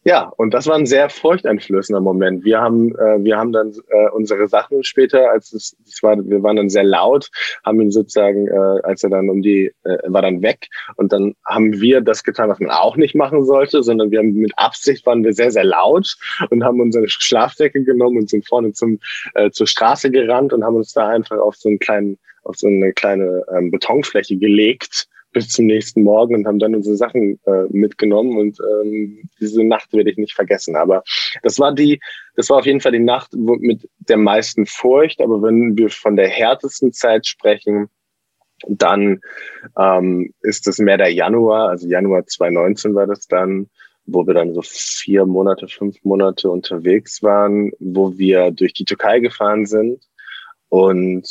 [SPEAKER 2] ja, und das war ein sehr furchteinflößender Moment. Wir haben, äh, wir haben dann äh, unsere Sachen später, als es, es war, wir waren dann sehr laut, haben ihn sozusagen, äh, als er dann um die, äh, war dann weg. Und dann haben wir das getan, was man auch nicht machen sollte, sondern wir haben mit Absicht waren wir sehr, sehr laut und haben unsere Schlafdecke genommen und sind vorne zum, äh, zur Straße gerannt und haben uns da einfach auf so einen kleinen, auf so eine kleine ähm, Betonfläche gelegt bis zum nächsten Morgen und haben dann unsere Sachen äh, mitgenommen und ähm, diese Nacht werde ich nicht vergessen. Aber das war die, das war auf jeden Fall die Nacht mit der meisten Furcht. Aber wenn wir von der härtesten Zeit sprechen, dann ähm, ist es mehr der Januar, also Januar 2019 war das dann, wo wir dann so vier Monate, fünf Monate unterwegs waren, wo wir durch die Türkei gefahren sind. Und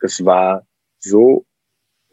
[SPEAKER 2] es war so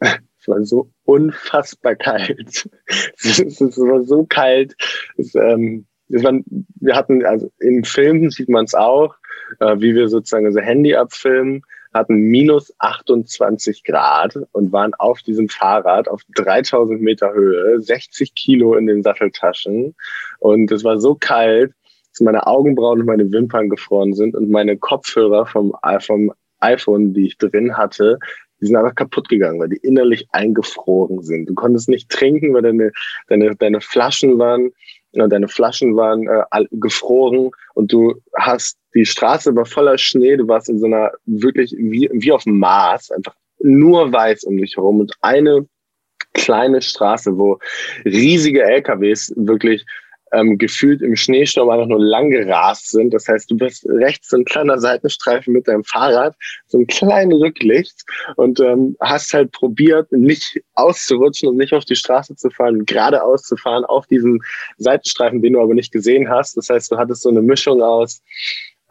[SPEAKER 2] es war so unfassbar kalt. es, war so kalt. Es, ähm, es war, wir hatten, also in Filmen sieht man es auch, äh, wie wir sozusagen unser Handy abfilmen, hatten minus 28 Grad und waren auf diesem Fahrrad auf 3000 Meter Höhe, 60 Kilo in den Satteltaschen. Und es war so kalt, dass meine Augenbrauen und meine Wimpern gefroren sind und meine Kopfhörer vom, vom iPhone, die ich drin hatte, die sind einfach kaputt gegangen, weil die innerlich eingefroren sind. Du konntest nicht trinken, weil deine, deine, deine Flaschen waren, äh, deine Flaschen waren äh, gefroren und du hast die Straße war voller Schnee, du warst in so einer wirklich wie, wie auf dem Mars, einfach nur weiß um dich herum und eine kleine Straße, wo riesige LKWs wirklich ähm, gefühlt im Schneesturm einfach nur lang gerast sind. Das heißt, du bist rechts so ein kleiner Seitenstreifen mit deinem Fahrrad, so ein kleines Rücklicht und ähm, hast halt probiert, nicht auszurutschen und nicht auf die Straße zu fahren, geradeaus zu fahren auf diesen Seitenstreifen, den du aber nicht gesehen hast. Das heißt, du hattest so eine Mischung aus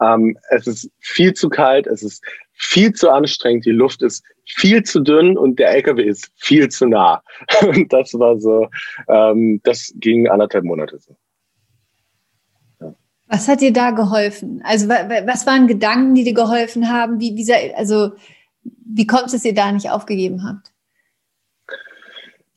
[SPEAKER 2] ähm, es ist viel zu kalt, es ist viel zu anstrengend, die Luft ist viel zu dünn und der LKW ist viel zu nah. Und das war so, ähm, das ging anderthalb Monate so.
[SPEAKER 1] Was hat dir da geholfen? Also was waren Gedanken, die dir geholfen haben? Wie, wie, also, wie kommt es, dass ihr da nicht aufgegeben habt?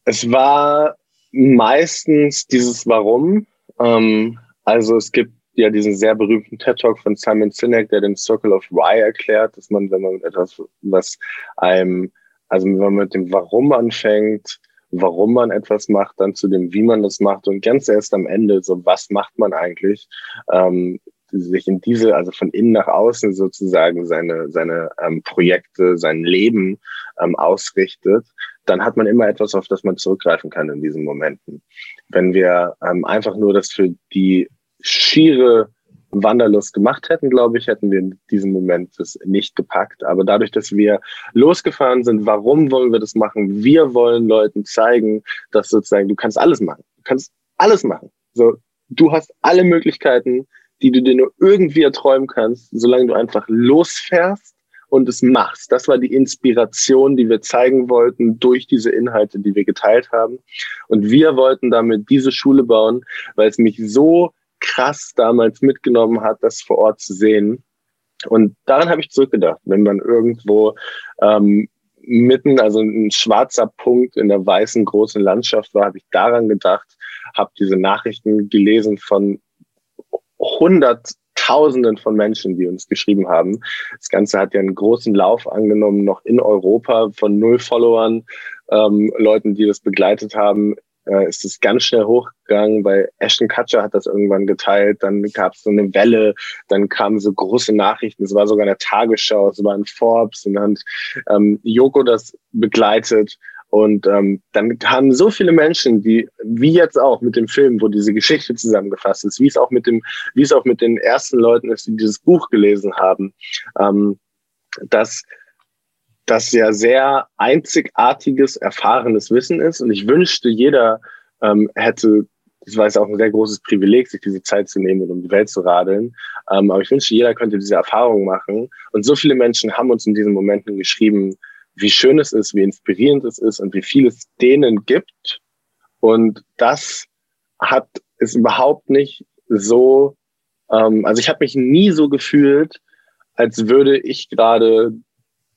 [SPEAKER 2] Es war meistens dieses Warum. Ähm, also es gibt ja diesen sehr berühmten TED-Talk von Simon Sinek, der den Circle of Why erklärt, dass man, wenn man etwas, was einem, also wenn man mit dem Warum anfängt, warum man etwas macht, dann zu dem, wie man das macht und ganz erst am Ende, so was macht man eigentlich, ähm, sich in diese, also von innen nach außen sozusagen seine, seine ähm, Projekte, sein Leben ähm, ausrichtet, dann hat man immer etwas, auf das man zurückgreifen kann in diesen Momenten. Wenn wir ähm, einfach nur das für die schiere Wanderlust gemacht hätten, glaube ich, hätten wir in diesem Moment das nicht gepackt. Aber dadurch, dass wir losgefahren sind, warum wollen wir das machen? Wir wollen Leuten zeigen, dass sozusagen du kannst alles machen. Du kannst alles machen. So, du hast alle Möglichkeiten, die du dir nur irgendwie erträumen kannst, solange du einfach losfährst und es machst. Das war die Inspiration, die wir zeigen wollten durch diese Inhalte, die wir geteilt haben. Und wir wollten damit diese Schule bauen, weil es mich so krass damals mitgenommen hat, das vor Ort zu sehen. Und daran habe ich zurückgedacht, wenn man irgendwo ähm, mitten, also ein schwarzer Punkt in der weißen großen Landschaft war, habe ich daran gedacht, habe diese Nachrichten gelesen von Hunderttausenden von Menschen, die uns geschrieben haben. Das Ganze hat ja einen großen Lauf angenommen, noch in Europa von null Followern, ähm, Leuten, die das begleitet haben, äh, ist es ganz schnell hochgegangen, weil Ashton Kutcher hat das irgendwann geteilt, dann gab es so eine Welle, dann kamen so große Nachrichten, es war sogar eine Tagesschau, es war ein Forbes und dann hat ähm, Joko das begleitet und ähm, dann kamen so viele Menschen, die, wie jetzt auch mit dem Film, wo diese Geschichte zusammengefasst ist, wie es auch mit dem, wie es auch mit den ersten Leuten ist, die dieses Buch gelesen haben, ähm, dass das ja sehr einzigartiges, erfahrenes Wissen ist. Und ich wünschte, jeder ähm, hätte, das war jetzt auch ein sehr großes Privileg, sich diese Zeit zu nehmen und um die Welt zu radeln. Ähm, aber ich wünschte, jeder könnte diese Erfahrung machen. Und so viele Menschen haben uns in diesen Momenten geschrieben, wie schön es ist, wie inspirierend es ist und wie viel es denen gibt. Und das hat es überhaupt nicht so, ähm, also ich habe mich nie so gefühlt, als würde ich gerade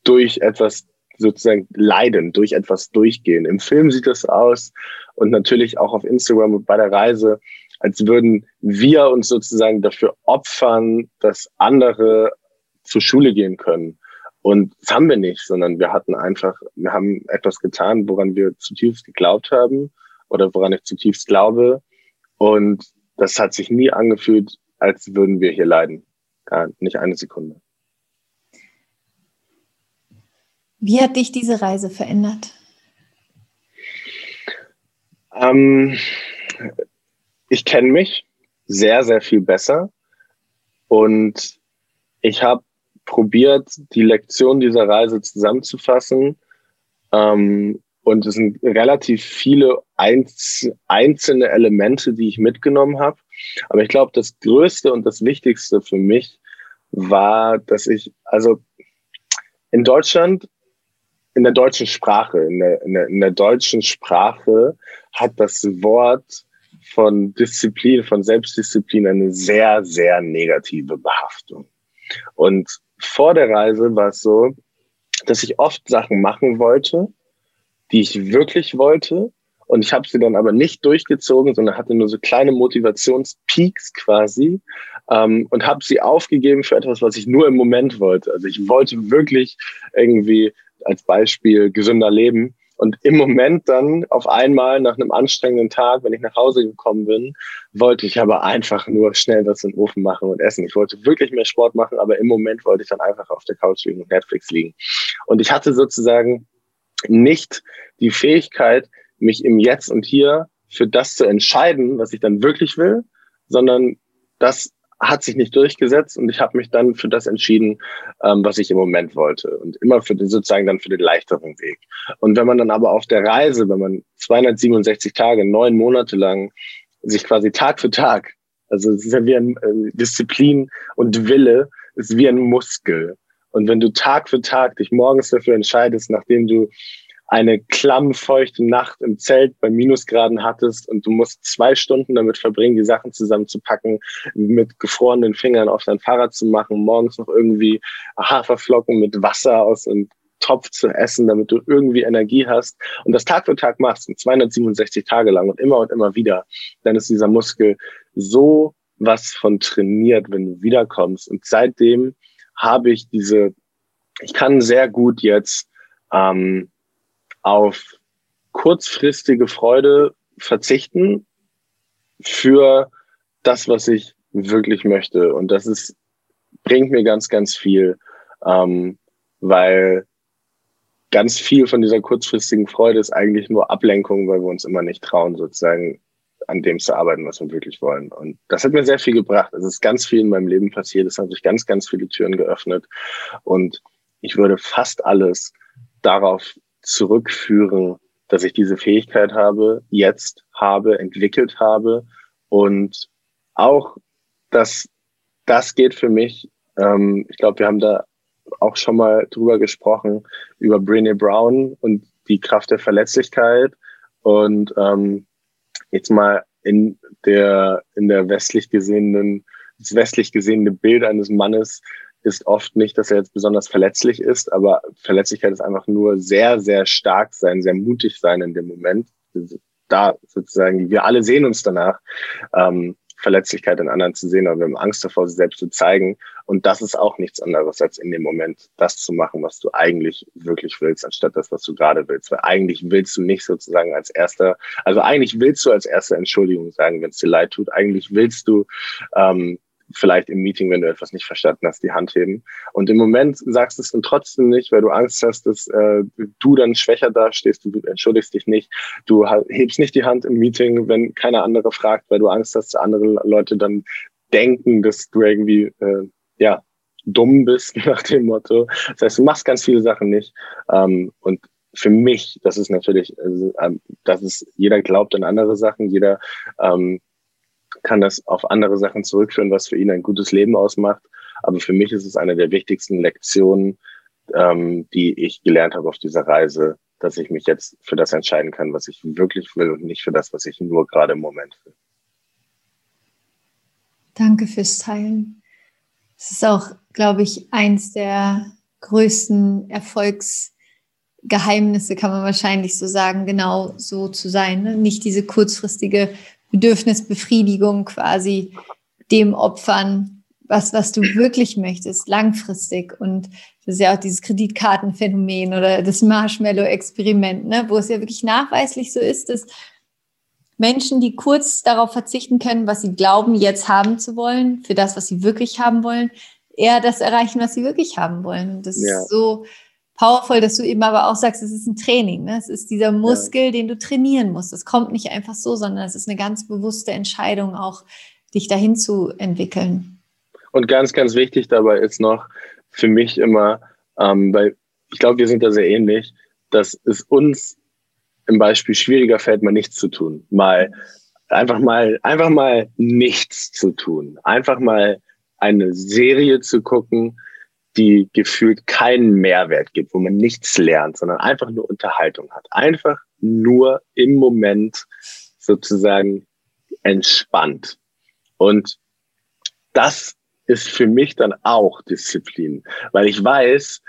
[SPEAKER 2] durch etwas sozusagen leiden, durch etwas durchgehen. Im Film sieht das aus und natürlich auch auf Instagram und bei der Reise, als würden wir uns sozusagen dafür opfern, dass andere zur Schule gehen können. Und das haben wir nicht, sondern wir hatten einfach, wir haben etwas getan, woran wir zutiefst geglaubt haben oder woran ich zutiefst glaube. Und das hat sich nie angefühlt, als würden wir hier leiden. Ja, nicht eine Sekunde.
[SPEAKER 1] Wie hat dich diese Reise verändert?
[SPEAKER 2] Ähm, ich kenne mich sehr, sehr viel besser und ich habe probiert, die Lektion dieser Reise zusammenzufassen. Ähm, und es sind relativ viele einz einzelne Elemente, die ich mitgenommen habe. Aber ich glaube, das Größte und das Wichtigste für mich war, dass ich, also in Deutschland in der deutschen Sprache, in der, in der, in der deutschen Sprache hat das Wort von Disziplin, von Selbstdisziplin eine sehr, sehr negative Behaftung. Und vor der Reise war es so, dass ich oft Sachen machen wollte, die ich wirklich wollte. Und ich habe sie dann aber nicht durchgezogen, sondern hatte nur so kleine Motivationspeaks quasi ähm, und habe sie aufgegeben für etwas, was ich nur im Moment wollte. Also ich wollte wirklich irgendwie als Beispiel gesünder leben. Und im Moment dann auf einmal nach einem anstrengenden Tag, wenn ich nach Hause gekommen bin, wollte ich aber einfach nur schnell was in den Ofen machen und essen. Ich wollte wirklich mehr Sport machen, aber im Moment wollte ich dann einfach auf der Couch liegen und Netflix liegen. Und ich hatte sozusagen nicht die Fähigkeit, mich im Jetzt und Hier für das zu entscheiden, was ich dann wirklich will, sondern das hat sich nicht durchgesetzt und ich habe mich dann für das entschieden, ähm, was ich im Moment wollte und immer für den sozusagen dann für den leichteren Weg. Und wenn man dann aber auf der Reise, wenn man 267 Tage, neun Monate lang sich quasi Tag für Tag, also es ist ja wie ein äh, Disziplin und Wille, ist wie ein Muskel. Und wenn du Tag für Tag dich morgens dafür entscheidest, nachdem du eine klammfeuchte Nacht im Zelt bei Minusgraden hattest und du musst zwei Stunden damit verbringen, die Sachen zusammenzupacken, mit gefrorenen Fingern auf dein Fahrrad zu machen, morgens noch irgendwie Haferflocken mit Wasser aus einem Topf zu essen, damit du irgendwie Energie hast und das Tag für Tag machst, 267 Tage lang und immer und immer wieder, dann ist dieser Muskel so was von trainiert, wenn du wiederkommst. Und seitdem habe ich diese, ich kann sehr gut jetzt ähm, auf kurzfristige Freude verzichten für das, was ich wirklich möchte. Und das ist, bringt mir ganz, ganz viel, ähm, weil ganz viel von dieser kurzfristigen Freude ist eigentlich nur Ablenkung, weil wir uns immer nicht trauen, sozusagen an dem zu arbeiten, was wir wirklich wollen. Und das hat mir sehr viel gebracht. Es ist ganz viel in meinem Leben passiert. Es haben sich ganz, ganz viele Türen geöffnet. Und ich würde fast alles darauf zurückführen, dass ich diese Fähigkeit habe, jetzt habe, entwickelt habe und auch, dass das geht für mich. Ähm, ich glaube, wir haben da auch schon mal drüber gesprochen, über Brené Brown und die Kraft der Verletzlichkeit. Und ähm, jetzt mal in der, in der westlich gesehenen, das westlich gesehene Bild eines Mannes ist oft nicht, dass er jetzt besonders verletzlich ist, aber Verletzlichkeit ist einfach nur sehr, sehr stark sein, sehr mutig sein in dem Moment. Da sozusagen, wir alle sehen uns danach, ähm, Verletzlichkeit in anderen zu sehen, aber wir haben Angst davor, sie selbst zu zeigen. Und das ist auch nichts anderes, als in dem Moment das zu machen, was du eigentlich wirklich willst, anstatt das, was du gerade willst. Weil eigentlich willst du nicht sozusagen als erster, also eigentlich willst du als erste Entschuldigung sagen, wenn es dir leid tut. Eigentlich willst du ähm, vielleicht im Meeting, wenn du etwas nicht verstanden hast, die Hand heben. Und im Moment sagst du es dann trotzdem nicht, weil du Angst hast, dass äh, du dann schwächer dastehst, du entschuldigst dich nicht, du hebst nicht die Hand im Meeting, wenn keiner andere fragt, weil du Angst hast, dass andere Leute dann denken, dass du irgendwie, äh, ja, dumm bist nach dem Motto. Das heißt, du machst ganz viele Sachen nicht. Ähm, und für mich, das ist natürlich, also, ähm, das ist, jeder glaubt an andere Sachen, jeder ähm, kann das auf andere Sachen zurückführen, was für ihn ein gutes Leben ausmacht. Aber für mich ist es eine der wichtigsten Lektionen, ähm, die ich gelernt habe auf dieser Reise, dass ich mich jetzt für das entscheiden kann, was ich wirklich will und nicht für das, was ich nur gerade im Moment will.
[SPEAKER 1] Danke fürs Teilen. Es ist auch, glaube ich, eins der größten Erfolgsgeheimnisse, kann man wahrscheinlich so sagen, genau so zu sein. Ne? Nicht diese kurzfristige Bedürfnisbefriedigung quasi dem opfern, was, was du wirklich möchtest, langfristig. Und das ist ja auch dieses Kreditkartenphänomen oder das Marshmallow-Experiment, ne, wo es ja wirklich nachweislich so ist, dass Menschen, die kurz darauf verzichten können, was sie glauben, jetzt haben zu wollen, für das, was sie wirklich haben wollen, eher das erreichen, was sie wirklich haben wollen. Das ja. ist so powerful, dass du eben aber auch sagst, es ist ein Training. Ne? Es ist dieser Muskel, ja. den du trainieren musst. Es kommt nicht einfach so, sondern es ist eine ganz bewusste Entscheidung, auch dich dahin zu entwickeln.
[SPEAKER 2] Und ganz, ganz wichtig dabei ist noch für mich immer, ähm, weil ich glaube, wir sind da sehr ähnlich, dass es uns im Beispiel schwieriger fällt, mal nichts zu tun. Mal einfach mal, einfach mal nichts zu tun. Einfach mal eine Serie zu gucken, die gefühlt keinen Mehrwert gibt, wo man nichts lernt, sondern einfach nur Unterhaltung hat. Einfach nur im Moment sozusagen entspannt. Und das ist für mich dann auch Disziplin, weil ich weiß,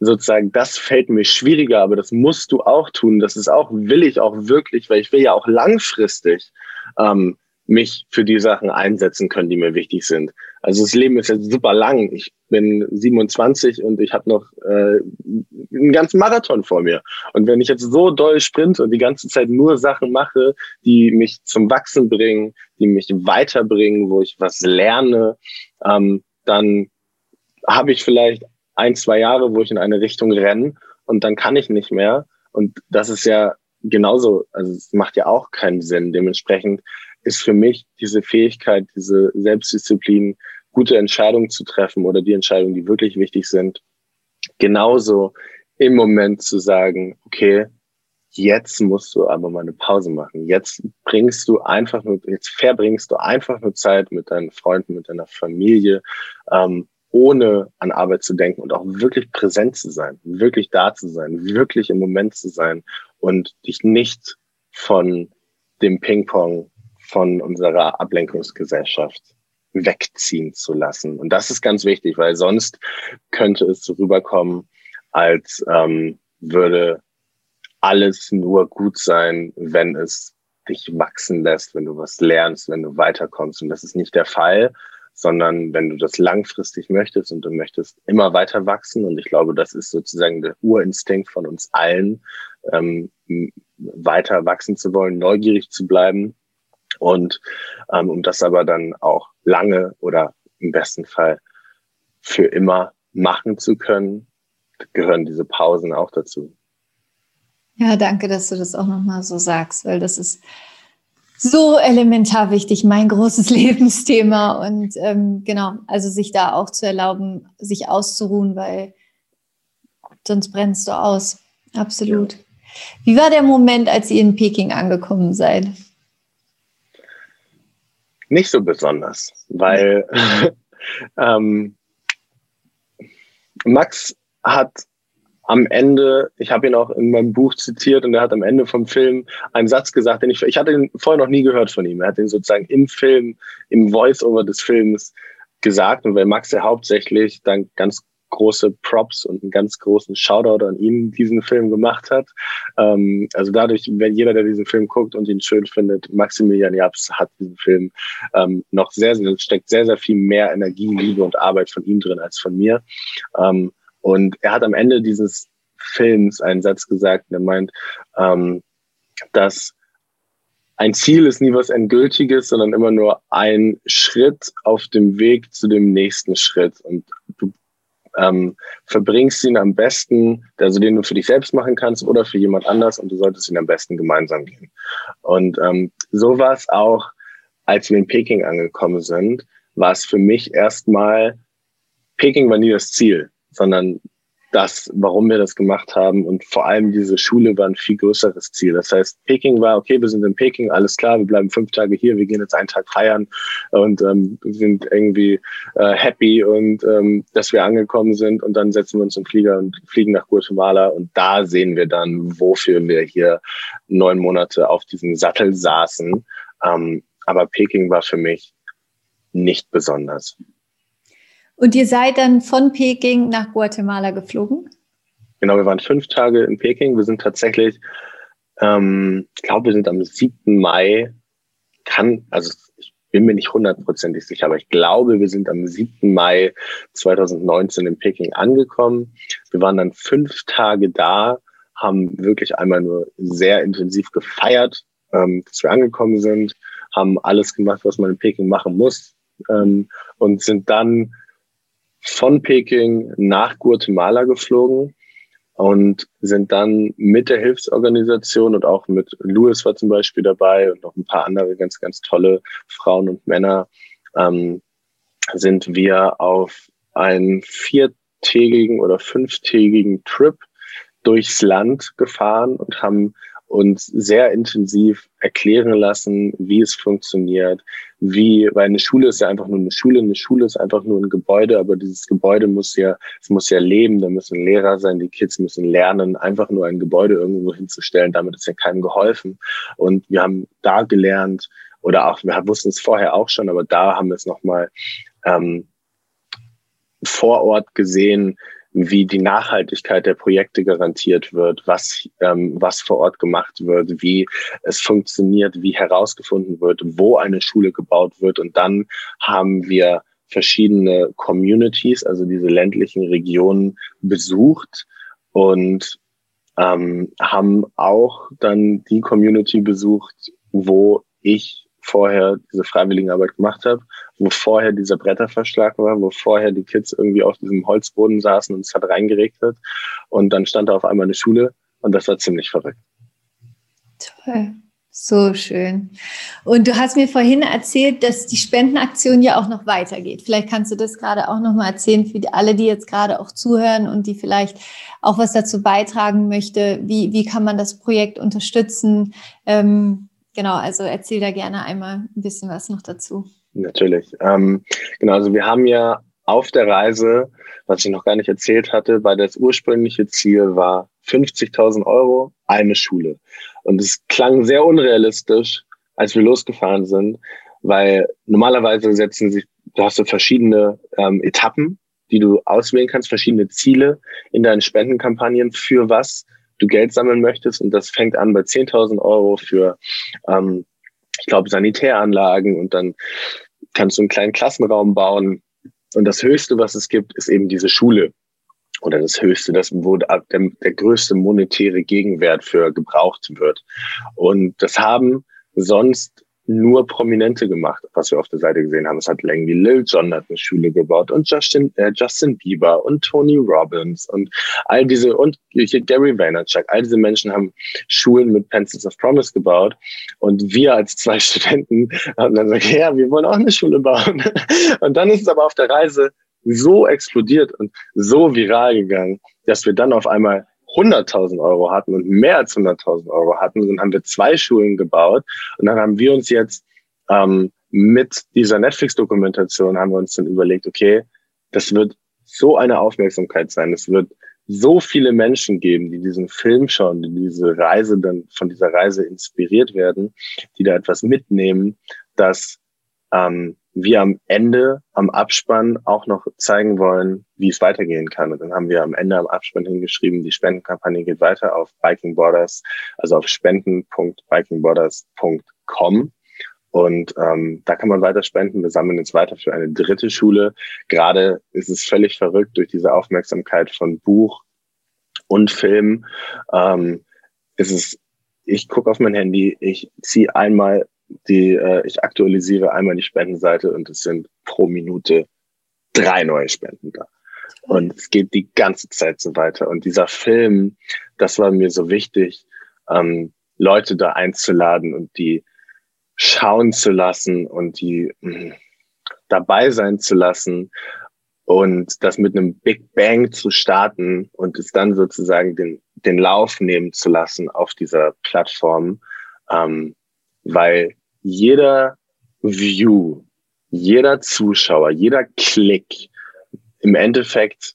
[SPEAKER 2] sozusagen, das fällt mir schwieriger, aber das musst du auch tun. Das ist auch, will ich auch wirklich, weil ich will ja auch langfristig ähm, mich für die Sachen einsetzen können, die mir wichtig sind. Also das Leben ist jetzt super lang. Ich bin 27 und ich habe noch äh, einen ganzen Marathon vor mir. Und wenn ich jetzt so doll sprinte und die ganze Zeit nur Sachen mache, die mich zum Wachsen bringen, die mich weiterbringen, wo ich was lerne, ähm, dann habe ich vielleicht ein, zwei Jahre, wo ich in eine Richtung renne und dann kann ich nicht mehr. Und das ist ja genauso, also es macht ja auch keinen Sinn. Dementsprechend ist für mich diese Fähigkeit, diese Selbstdisziplin, gute Entscheidungen zu treffen oder die Entscheidungen, die wirklich wichtig sind, genauso im Moment zu sagen, okay, jetzt musst du aber mal eine Pause machen. Jetzt bringst du einfach nur, jetzt verbringst du einfach nur Zeit mit deinen Freunden, mit deiner Familie, ähm, ohne an Arbeit zu denken und auch wirklich präsent zu sein, wirklich da zu sein, wirklich im Moment zu sein und dich nicht von dem Ping-Pong von unserer Ablenkungsgesellschaft wegziehen zu lassen. Und das ist ganz wichtig, weil sonst könnte es so rüberkommen, als ähm, würde alles nur gut sein, wenn es dich wachsen lässt, wenn du was lernst, wenn du weiterkommst. Und das ist nicht der Fall, sondern wenn du das langfristig möchtest und du möchtest immer weiter wachsen. Und ich glaube, das ist sozusagen der Urinstinkt von uns allen, ähm, weiter wachsen zu wollen, neugierig zu bleiben. Und ähm, um das aber dann auch lange oder im besten Fall für immer machen zu können, gehören diese Pausen auch dazu.
[SPEAKER 1] Ja, danke, dass du das auch nochmal so sagst, weil das ist so elementar wichtig, mein großes Lebensthema. Und ähm, genau, also sich da auch zu erlauben, sich auszuruhen, weil sonst brennst du aus. Absolut. Ja. Wie war der Moment, als ihr in Peking angekommen seid?
[SPEAKER 2] Nicht so besonders, weil ähm, Max hat am Ende, ich habe ihn auch in meinem Buch zitiert und er hat am Ende vom Film einen Satz gesagt, den ich, ich hatte ihn vorher noch nie gehört von ihm. Er hat ihn sozusagen im Film, im Voice-Over des Films gesagt und weil Max ja hauptsächlich dann ganz große Props und einen ganz großen Shoutout an ihn diesen Film gemacht hat. Ähm, also dadurch, wenn jeder, der diesen Film guckt und ihn schön findet, Maximilian Japs hat diesen Film ähm, noch sehr, sehr, steckt sehr, sehr viel mehr Energie, Liebe und Arbeit von ihm drin als von mir. Ähm, und er hat am Ende dieses Films einen Satz gesagt, der meint, ähm, dass ein Ziel ist nie was Endgültiges, sondern immer nur ein Schritt auf dem Weg zu dem nächsten Schritt. Und du ähm, verbringst ihn am besten, also den du für dich selbst machen kannst oder für jemand anders und du solltest ihn am besten gemeinsam gehen. Und ähm, so war es auch, als wir in Peking angekommen sind, war es für mich erstmal, Peking war nie das Ziel sondern das, warum wir das gemacht haben. Und vor allem diese Schule war ein viel größeres Ziel. Das heißt, Peking war, okay, wir sind in Peking, alles klar, wir bleiben fünf Tage hier, wir gehen jetzt einen Tag feiern und ähm, sind irgendwie äh, happy und ähm, dass wir angekommen sind und dann setzen wir uns im Flieger und fliegen nach Guatemala und da sehen wir dann, wofür wir hier neun Monate auf diesem Sattel saßen. Ähm, aber Peking war für mich nicht besonders.
[SPEAKER 1] Und ihr seid dann von Peking nach Guatemala geflogen?
[SPEAKER 2] Genau, wir waren fünf Tage in Peking. Wir sind tatsächlich, ähm, ich glaube, wir sind am 7. Mai, kann, also ich bin mir nicht hundertprozentig sicher, aber ich glaube, wir sind am 7. Mai 2019 in Peking angekommen. Wir waren dann fünf Tage da, haben wirklich einmal nur sehr intensiv gefeiert, ähm, dass wir angekommen sind, haben alles gemacht, was man in Peking machen muss ähm, und sind dann von Peking nach Guatemala geflogen und sind dann mit der Hilfsorganisation und auch mit Louis war zum Beispiel dabei und noch ein paar andere ganz, ganz tolle Frauen und Männer, ähm, sind wir auf einen viertägigen oder fünftägigen Trip durchs Land gefahren und haben uns sehr intensiv erklären lassen, wie es funktioniert, wie, weil eine Schule ist ja einfach nur eine Schule, eine Schule ist einfach nur ein Gebäude, aber dieses Gebäude muss ja, es muss ja leben, da müssen Lehrer sein, die Kids müssen lernen, einfach nur ein Gebäude irgendwo hinzustellen, damit ist ja keinem geholfen. Und wir haben da gelernt, oder auch, wir wussten es vorher auch schon, aber da haben wir es nochmal ähm, vor Ort gesehen, wie die Nachhaltigkeit der Projekte garantiert wird, was, ähm, was vor Ort gemacht wird, wie es funktioniert, wie herausgefunden wird, wo eine Schule gebaut wird. Und dann haben wir verschiedene Communities, also diese ländlichen Regionen besucht und ähm, haben auch dann die Community besucht, wo ich vorher diese Freiwilligenarbeit gemacht habe, wo vorher dieser Bretterverschlag war, wo vorher die Kids irgendwie auf diesem Holzboden saßen und es hat reingeregnet und dann stand da auf einmal eine Schule und das war ziemlich verrückt.
[SPEAKER 1] Toll, So schön. Und du hast mir vorhin erzählt, dass die Spendenaktion ja auch noch weitergeht. Vielleicht kannst du das gerade auch noch mal erzählen für alle, die jetzt gerade auch zuhören und die vielleicht auch was dazu beitragen möchte. Wie, wie kann man das Projekt unterstützen? Ähm, genau, also erzähl da gerne einmal ein bisschen was noch dazu.
[SPEAKER 2] Natürlich. Ähm, genau, also wir haben ja auf der Reise, was ich noch gar nicht erzählt hatte, weil das ursprüngliche Ziel war 50.000 Euro, eine Schule. Und es klang sehr unrealistisch, als wir losgefahren sind, weil normalerweise setzen sich, du hast so verschiedene ähm, Etappen, die du auswählen kannst, verschiedene Ziele in deinen Spendenkampagnen für was du Geld sammeln möchtest. Und das fängt an bei 10.000 Euro für, ähm, ich glaube, Sanitäranlagen und dann kannst du einen kleinen Klassenraum bauen und das Höchste, was es gibt, ist eben diese Schule. Oder das Höchste, das wo der, der größte monetäre Gegenwert für gebraucht wird. Und das haben sonst nur Prominente gemacht, was wir auf der Seite gesehen haben. Es hat Langley Lil Jon hat eine Schule gebaut und Justin, äh, Justin Bieber und Tony Robbins und all diese und Gary Vaynerchuk, all diese Menschen haben Schulen mit Pencils of Promise gebaut und wir als zwei Studenten haben dann gesagt, ja, wir wollen auch eine Schule bauen. Und dann ist es aber auf der Reise so explodiert und so viral gegangen, dass wir dann auf einmal 100.000 Euro hatten und mehr als 100.000 Euro hatten, dann haben wir zwei Schulen gebaut und dann haben wir uns jetzt ähm, mit dieser Netflix-Dokumentation haben wir uns dann überlegt, okay, das wird so eine Aufmerksamkeit sein, es wird so viele Menschen geben, die diesen Film schauen, die diese Reise dann von dieser Reise inspiriert werden, die da etwas mitnehmen, dass ähm, wir am Ende, am Abspann auch noch zeigen wollen, wie es weitergehen kann. Und dann haben wir am Ende am Abspann hingeschrieben, die Spendenkampagne geht weiter auf Biking Borders, also auf spenden.bikingborders.com. Und ähm, da kann man weiter spenden. Wir sammeln jetzt weiter für eine dritte Schule. Gerade ist es völlig verrückt durch diese Aufmerksamkeit von Buch und Film. Ähm, ist es, ich gucke auf mein Handy, ich ziehe einmal die, äh, ich aktualisiere einmal die Spendenseite und es sind pro Minute drei neue Spenden da. Und es geht die ganze Zeit so weiter. Und dieser Film, das war mir so wichtig, ähm, Leute da einzuladen und die schauen zu lassen und die mh, hm, dabei sein zu lassen und das mit einem Big Bang zu starten und es dann sozusagen den, den Lauf nehmen zu lassen auf dieser Plattform, ähm, weil jeder View, jeder Zuschauer, jeder Klick im Endeffekt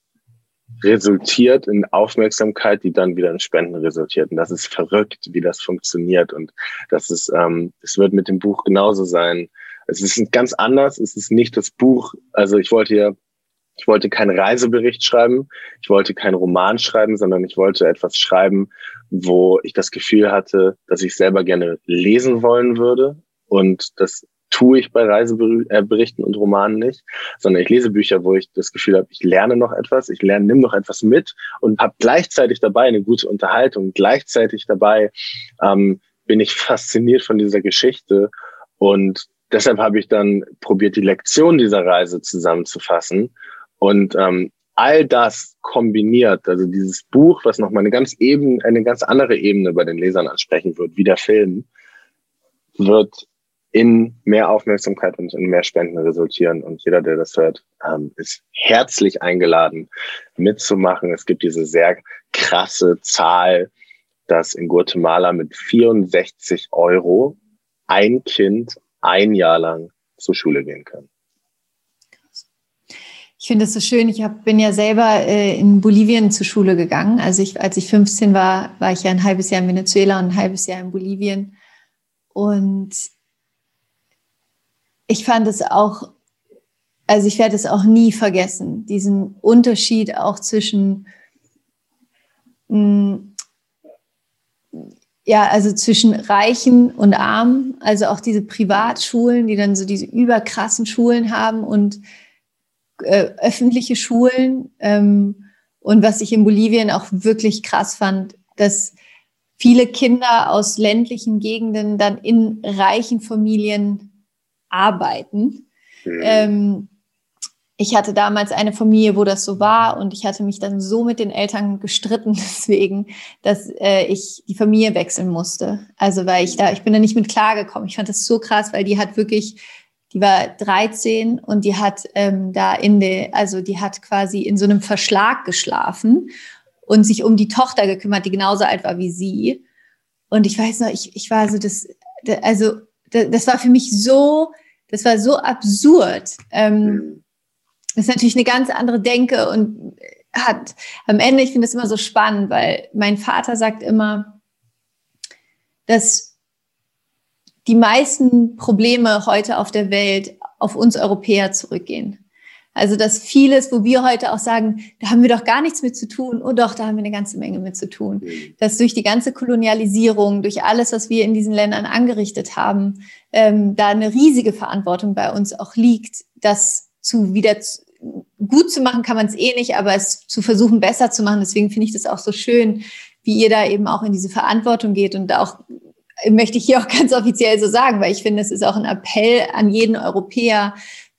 [SPEAKER 2] resultiert in Aufmerksamkeit, die dann wieder in Spenden resultiert. Und das ist verrückt, wie das funktioniert. Und das ist, ähm, es wird mit dem Buch genauso sein. Es ist ganz anders. Es ist nicht das Buch. Also ich wollte ja ich wollte keinen Reisebericht schreiben, ich wollte keinen Roman schreiben, sondern ich wollte etwas schreiben, wo ich das Gefühl hatte, dass ich selber gerne lesen wollen würde. Und das tue ich bei Reiseberichten und Romanen nicht, sondern ich lese Bücher, wo ich das Gefühl habe, ich lerne noch etwas, ich lerne, nimm noch etwas mit und habe gleichzeitig dabei eine gute Unterhaltung. Gleichzeitig dabei ähm, bin ich fasziniert von dieser Geschichte und deshalb habe ich dann probiert, die Lektion dieser Reise zusammenzufassen und ähm, all das kombiniert, also dieses Buch, was nochmal eine ganz eben, eine ganz andere Ebene bei den Lesern ansprechen wird, wie der Film, wird in mehr Aufmerksamkeit und in mehr Spenden resultieren. Und jeder, der das hört, ähm, ist herzlich eingeladen, mitzumachen. Es gibt diese sehr krasse Zahl, dass in Guatemala mit 64 Euro ein Kind ein Jahr lang zur Schule gehen kann.
[SPEAKER 1] Ich finde es so schön. Ich hab, bin ja selber äh, in Bolivien zur Schule gegangen. Also ich, als ich 15 war, war ich ja ein halbes Jahr in Venezuela und ein halbes Jahr in Bolivien. Und ich fand es auch, also ich werde es auch nie vergessen, diesen Unterschied auch zwischen, mh, mm, ja, also zwischen Reichen und Armen, also auch diese Privatschulen, die dann so diese überkrassen Schulen haben und äh, öffentliche Schulen. Ähm, und was ich in Bolivien auch wirklich krass fand, dass viele Kinder aus ländlichen Gegenden dann in reichen Familien arbeiten. Mhm. Ähm, ich hatte damals eine Familie, wo das so war und ich hatte mich dann so mit den Eltern gestritten deswegen, dass äh, ich die Familie wechseln musste. Also weil ich da, ich bin da nicht mit klargekommen. Ich fand das so krass, weil die hat wirklich, die war 13 und die hat ähm, da in der, also die hat quasi in so einem Verschlag geschlafen und sich um die Tochter gekümmert, die genauso alt war wie sie. Und ich weiß noch, ich, ich war so das, also das war für mich so, das war so absurd. Ähm, das ist natürlich eine ganz andere Denke und hat am Ende, ich finde das immer so spannend, weil mein Vater sagt immer, dass die meisten Probleme heute auf der Welt auf uns Europäer zurückgehen. Also dass vieles, wo wir heute auch sagen, da haben wir doch gar nichts mit zu tun, oh doch, da haben wir eine ganze Menge mit zu tun. Dass durch die ganze Kolonialisierung, durch alles, was wir in diesen Ländern angerichtet haben, ähm, da eine riesige Verantwortung bei uns auch liegt, das zu wieder zu, gut zu machen kann man es eh nicht, aber es zu versuchen besser zu machen. Deswegen finde ich das auch so schön, wie ihr da eben auch in diese Verantwortung geht und auch möchte ich hier auch ganz offiziell so sagen, weil ich finde, es ist auch ein Appell an jeden Europäer,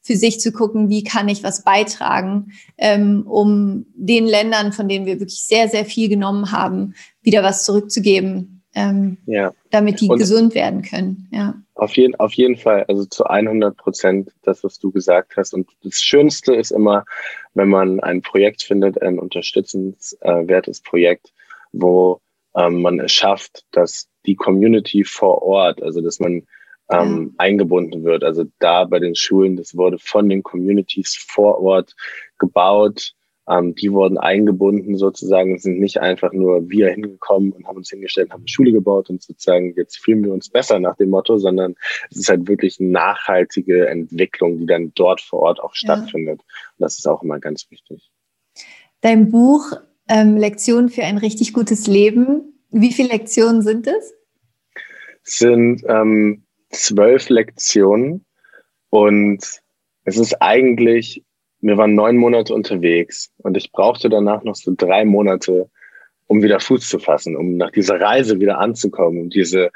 [SPEAKER 1] für sich zu gucken, wie kann ich was beitragen, ähm, um den Ländern, von denen wir wirklich sehr, sehr viel genommen haben, wieder was zurückzugeben, ähm, ja. damit die Und gesund werden können. Ja.
[SPEAKER 2] Auf jeden, auf jeden Fall, also zu 100 Prozent das, was du gesagt hast. Und das Schönste ist immer, wenn man ein Projekt findet, ein unterstützenswertes Projekt, wo ähm, man es schafft, dass die Community vor Ort, also dass man ähm, ja. eingebunden wird. Also da bei den Schulen, das wurde von den Communities vor Ort gebaut ähm, die wurden eingebunden sozusagen, sind nicht einfach nur wir hingekommen und haben uns hingestellt, haben eine Schule gebaut und sozusagen jetzt fühlen wir uns besser nach dem Motto, sondern es ist halt wirklich eine nachhaltige Entwicklung, die dann dort vor Ort auch stattfindet. Ja. Und das ist auch immer ganz wichtig.
[SPEAKER 1] Dein Buch ähm, Lektionen für ein richtig gutes Leben, wie viele Lektionen sind es?
[SPEAKER 2] Es sind ähm, zwölf Lektionen und es ist eigentlich wir waren neun Monate unterwegs und ich brauchte danach noch so drei Monate, um wieder Fuß zu fassen, um nach dieser Reise wieder anzukommen. Und diese,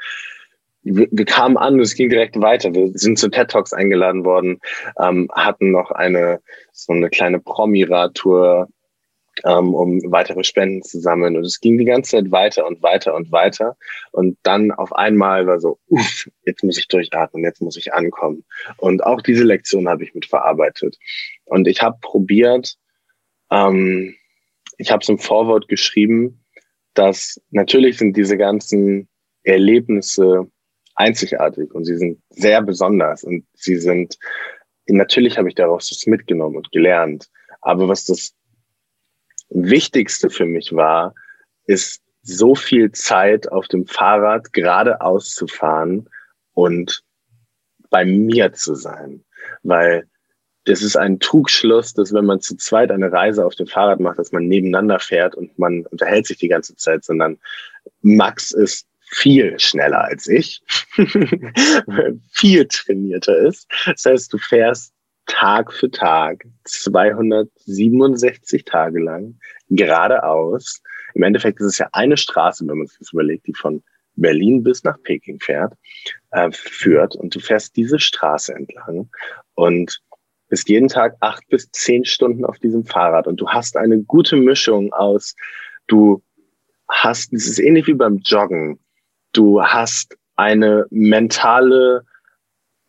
[SPEAKER 2] wir, wir kamen an und es ging direkt weiter. Wir sind zu TED Talks eingeladen worden, ähm, hatten noch eine so eine kleine Promi-Radtour ähm, um weitere Spenden zu sammeln. Und es ging die ganze Zeit weiter und weiter und weiter. Und dann auf einmal war so, uff, jetzt muss ich durchatmen, jetzt muss ich ankommen. Und auch diese Lektion habe ich mit verarbeitet. Und ich habe probiert, ähm, ich habe es im Vorwort geschrieben, dass natürlich sind diese ganzen Erlebnisse einzigartig und sie sind sehr besonders und sie sind, natürlich habe ich daraus was mitgenommen und gelernt. Aber was das Wichtigste für mich war, ist so viel Zeit auf dem Fahrrad geradeaus zu fahren und bei mir zu sein. Weil das ist ein Trugschluss, dass wenn man zu zweit eine Reise auf dem Fahrrad macht, dass man nebeneinander fährt und man unterhält sich die ganze Zeit, sondern Max ist viel schneller als ich, viel trainierter ist. Das heißt, du fährst Tag für Tag, 267 Tage lang, geradeaus. Im Endeffekt ist es ja eine Straße, wenn man sich das überlegt, die von Berlin bis nach Peking fährt, äh, führt. Und du fährst diese Straße entlang und bist jeden Tag acht bis zehn Stunden auf diesem Fahrrad. Und du hast eine gute Mischung aus, du hast, es ist ähnlich wie beim Joggen. Du hast eine mentale